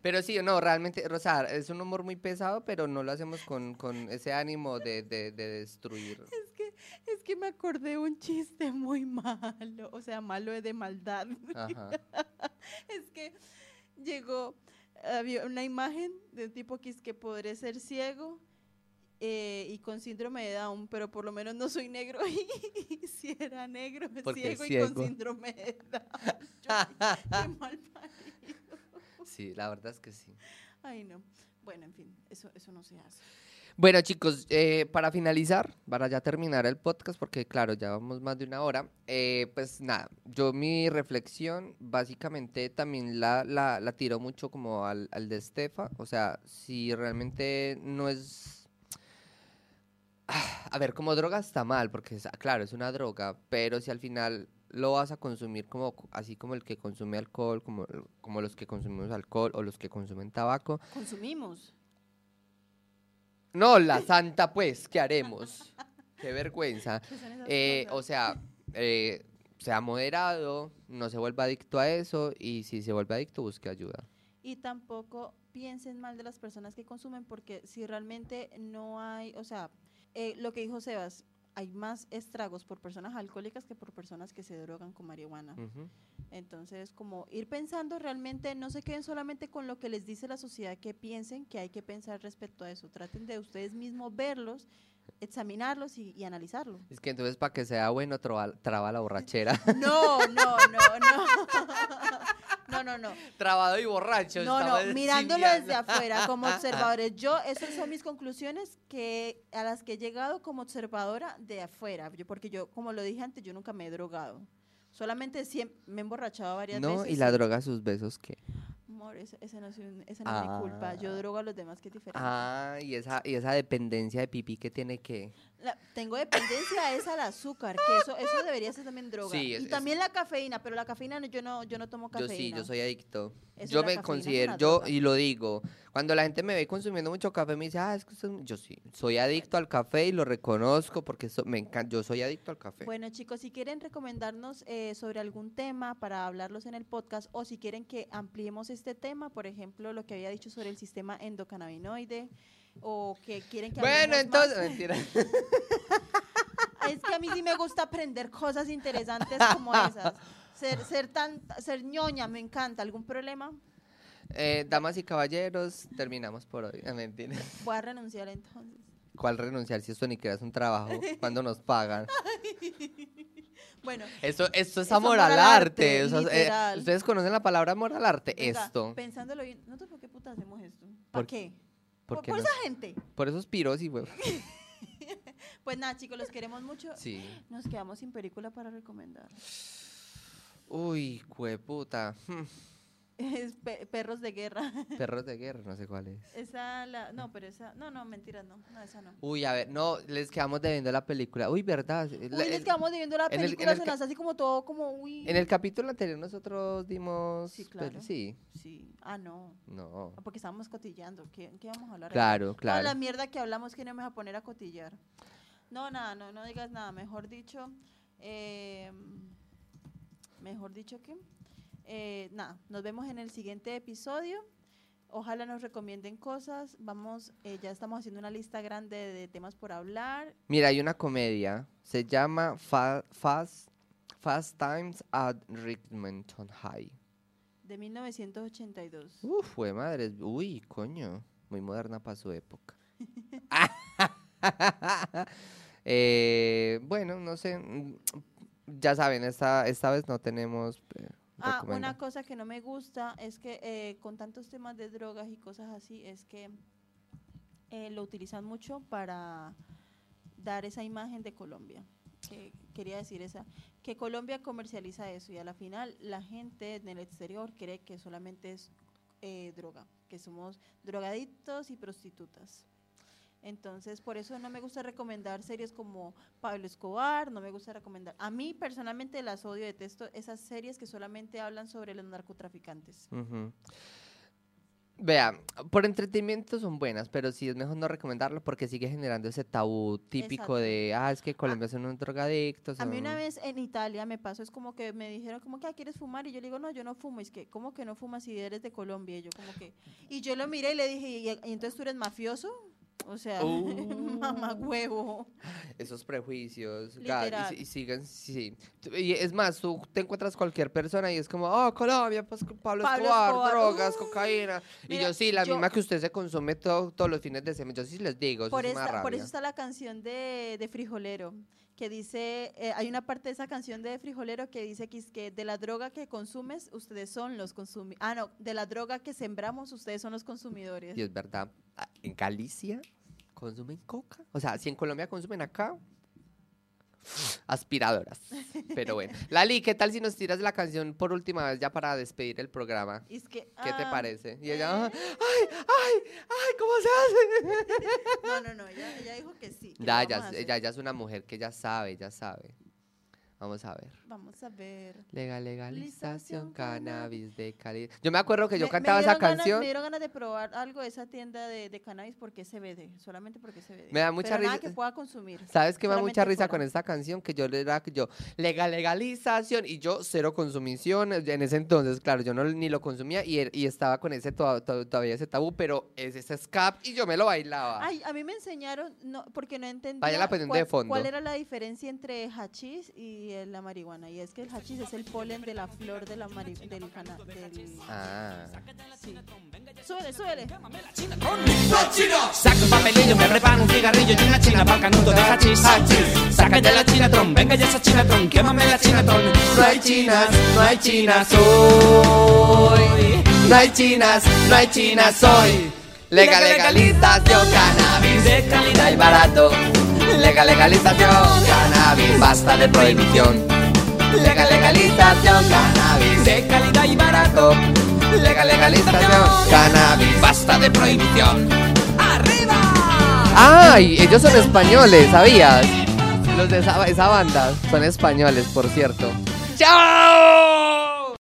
Pero sí, no, realmente, sea, es un humor muy pesado, pero no lo hacemos con, con ese ánimo de, de, de destruir.
Es que, es que me acordé un chiste muy malo, o sea, malo de maldad.
Ajá.
es que llegó, había una imagen de un tipo que es que podré ser ciego eh, y con síndrome de Down, pero por lo menos no soy negro y si era negro,
es
ciego, y
ciego.
con síndrome de Down. Yo, qué mal parido.
Sí, la verdad es que sí.
Ay, no. Bueno, en fin, eso, eso no se hace.
Bueno, chicos, eh, para finalizar, para ya terminar el podcast, porque claro, ya vamos más de una hora, eh, pues nada, yo mi reflexión básicamente también la, la, la tiro mucho como al, al de Estefa, o sea, si realmente no es... A ver, como droga está mal, porque claro, es una droga, pero si al final lo vas a consumir como así como el que consume alcohol, como, como los que consumimos alcohol o los que consumen tabaco,
Consumimos.
no, la santa, pues, ¿qué haremos? Qué vergüenza.
¿Qué son esas
Eh, o sea, eh, sea moderado, no se vuelva adicto a eso y si se vuelve adicto, busque ayuda.
Y tampoco piensen mal de las personas que consumen, porque si realmente no hay, o sea, eh, lo que dijo Sebas, hay más estragos por personas alcohólicas que por personas que se drogan con marihuana.
Ujú.
Entonces, como ir pensando realmente, no se queden solamente con lo que les dice la sociedad que piensen, que hay que pensar respecto a eso. Traten de ustedes mismos verlos, examinarlos y, y analizarlo.
Es que entonces para que sea bueno traba, traba la borrachera.
No, no, no, no. No, no, no.
Trabado y borracho.
No, no, mirándolo desde afuera como observadores. Yo, esas son mis conclusiones que a las que he llegado como observadora de afuera. Yo, porque yo, como lo dije antes, yo nunca me he drogado. Solamente siempre me he emborrachado varias
No,
veces.
y la droga a sus besos, ¿qué?
amor, ese, ese no, es, un- esa no es mi culpa. Yo
Ah.
drogo a los demás, que es diferente.
Ah, y esa, y esa dependencia de pipí que tiene que.
La- tengo dependencia es al azúcar, que eso, eso debería ser también droga.
Sí, es-
y
es-
también la cafeína, pero la cafeína no- yo no, yo no tomo
Yo
cafeína.
sí, yo soy adicto.
Eso
yo me considero, yo, y lo digo, cuando la gente me ve consumiendo mucho café, me dice, ah, es que usted, es muy-". yo sí, soy adicto al café y lo reconozco porque so- me encanta, yo soy adicto al café.
Bueno, chicos, si quieren recomendarnos eh, sobre algún tema para hablarlos en el podcast o si quieren que ampliemos este tema, por ejemplo, lo que había dicho sobre el sistema endocannabinoide o que quieren que
Bueno, entonces,
más-
mentira.
es que a mí sí me gusta aprender cosas interesantes como esas. Ser, ser tan, ser ñoña, me encanta. ¿Algún problema?
Eh, damas y caballeros, terminamos por hoy. Ah, mentira.
Voy a renunciar entonces.
¿Cuál renunciar si esto ni que es un trabajo? cuando nos pagan?
Bueno,
Esto, esto es amor al arte.
arte,
o sea, eh. ¿Ustedes conocen la palabra amor al arte?
venga,
esto.
pensándolo bien, ¿nosotros por qué puta hacemos esto?
¿Por-
¿Para qué?
¿Por
Por,
no?
esa gente.
Por esos piros y huevos.
Pues nada, chicos, los queremos mucho.
Sí.
Nos quedamos sin película para recomendar.
Uy, puta.
Es pe- Perros de Guerra.
Perros de guerra, no sé cuál es.
Esa, la, no, pero esa, no, no, mentiras, no, no, esa no.
Uy, a ver, no, les quedamos debiendo la película. Uy, ¿verdad?
Uy,
La-
les quedamos viendo la
en el- en
película,
el
se nos hace así como todo, como, uy.
En el capítulo anterior nosotros dimos...
Sí,
pel-
claro.
Sí,
Sí, ah, no,
no.
ah, porque estábamos cotillando, ¿qué, qué vamos a hablar?
Claro, claro.
la mierda que hablamos que no me a poner a cotillar. No, nada, no, no digas nada, mejor dicho, eh, mejor dicho que, eh, nada, nos vemos en el siguiente episodio. Ojalá nos recomienden cosas. Vamos, eh, ya estamos haciendo una lista grande de temas por hablar.
Mira, hay una comedia. Se llama Fa- Fast, Fast Times at Richmond High.
De 1982.
Uf, fue madre. Uy, coño. Muy moderna para su época. Eh, bueno, no sé. mm, Ya saben, esta, esta vez no tenemos.
Ah, una cosa que no me gusta es que eh, con tantos temas de drogas y cosas así, es que eh, lo utilizan mucho para dar esa imagen de Colombia. Que quería decir esa, que Colombia comercializa eso y a la final la gente en el exterior cree que solamente es eh, droga, que somos drogadictos y prostitutas. Entonces, por eso no me gusta recomendar series como Pablo Escobar, no me gusta recomendar. A mí personalmente las odio, detesto esas series que solamente hablan sobre los narcotraficantes.
Vea, por entretenimiento son buenas, pero sí es mejor no recomendarlo porque sigue generando ese tabú típico
Exacto.
de, ah, es que Colombia son unos drogadictos.
A mí una
son-".
vez en Italia me pasó, es como que me dijeron, como que "Ah, quieres fumar? Y yo le digo, no, yo no fumo. Y es que, ¿cómo que no fumas si eres de Colombia? Y yo como que, y yo lo miré y le dije, ¿y, y entonces tú eres mafioso? O sea, mamá
Uh.
huevo.
Esos prejuicios, y siguen, sí. Y es más, tú te encuentras cualquier persona y es como, oh, Colombia, pues Pablo,
Pablo
Escobar,
Escobar,
drogas,
uh,
cocaína. y yo sí, la
yo-
misma que usted se consume todo- todos los fines de semana. Yo sí les digo, eso
Por,
es una
esta- por eso está la canción de, de Frijolero, que dice, eh, hay una parte de esa canción de Frijolero que dice que, que de la droga que consumes, ustedes son los consumidores. Ah, no, de la droga que sembramos, ustedes son los consumidores.
Y es verdad, ah, en Galicia consumen coca. O sea, si en Colombia consumen acá, aspiradoras. Pero bueno. Lali, ¿qué tal si nos tiras la canción por última vez ya para despedir el programa?
Y es que,
¿Qué te
ah,
parece? Y ella,
eh,
¡ay, ay, ay! ¿Cómo se hace?
No, no, no, ella, ella dijo que sí. que
Ya, ya, ella ya es una mujer que ya sabe, ya sabe. Vamos a ver.
Vamos a ver.
Legal, legalización, cannabis de calidad. Yo me acuerdo que yo
Me- me
cantaba esa
ganas-
canción.
me dieron ganas de probar algo de esa tienda de, de cannabis porque es CBD, solamente porque es CBD.
Me da mucha
Pero nada
risa-
que pueda consumir.
¿Sabes qué me da mucha risa con esta canción? Que yo le era que yo, legal, legalización, y yo cero consumición. En ese entonces, claro, yo no ni lo consumía y, er- y estaba con ese to- to- todavía ese tabú, pero es ese scap y yo me lo bailaba.
Ay, a mí me enseñaron, no, porque no entendía
Váyala poniendo
cuál,
de fondo.
cuál era la diferencia entre hachís y eh, la marihuana. Y es que el hachís es el polen de la flor de la mari del cana del...
Ah.
sí. Súbele, súbele.
Saco un papelillo, me preparo un cigarrillo y una china pa'l canuto de hachís. Sácate la chinatron, venga ya esa chinatron, quémame la chinatron. No hay chinas, no hay chinas hoy.
No hay chinas, no hay chinas hoy. Legal, legalización, cannabis de calidad y barato. Legal, legalización, cannabis, basta de prohibición. Legal, legalización, cannabis
de calidad y barato. Legal, legalización, cannabis, basta de prohibición. ¡Arriba!
¡Ay! Ellos son españoles, ¿sabías? Los de esa, esa banda son españoles, por cierto. ¡Chao!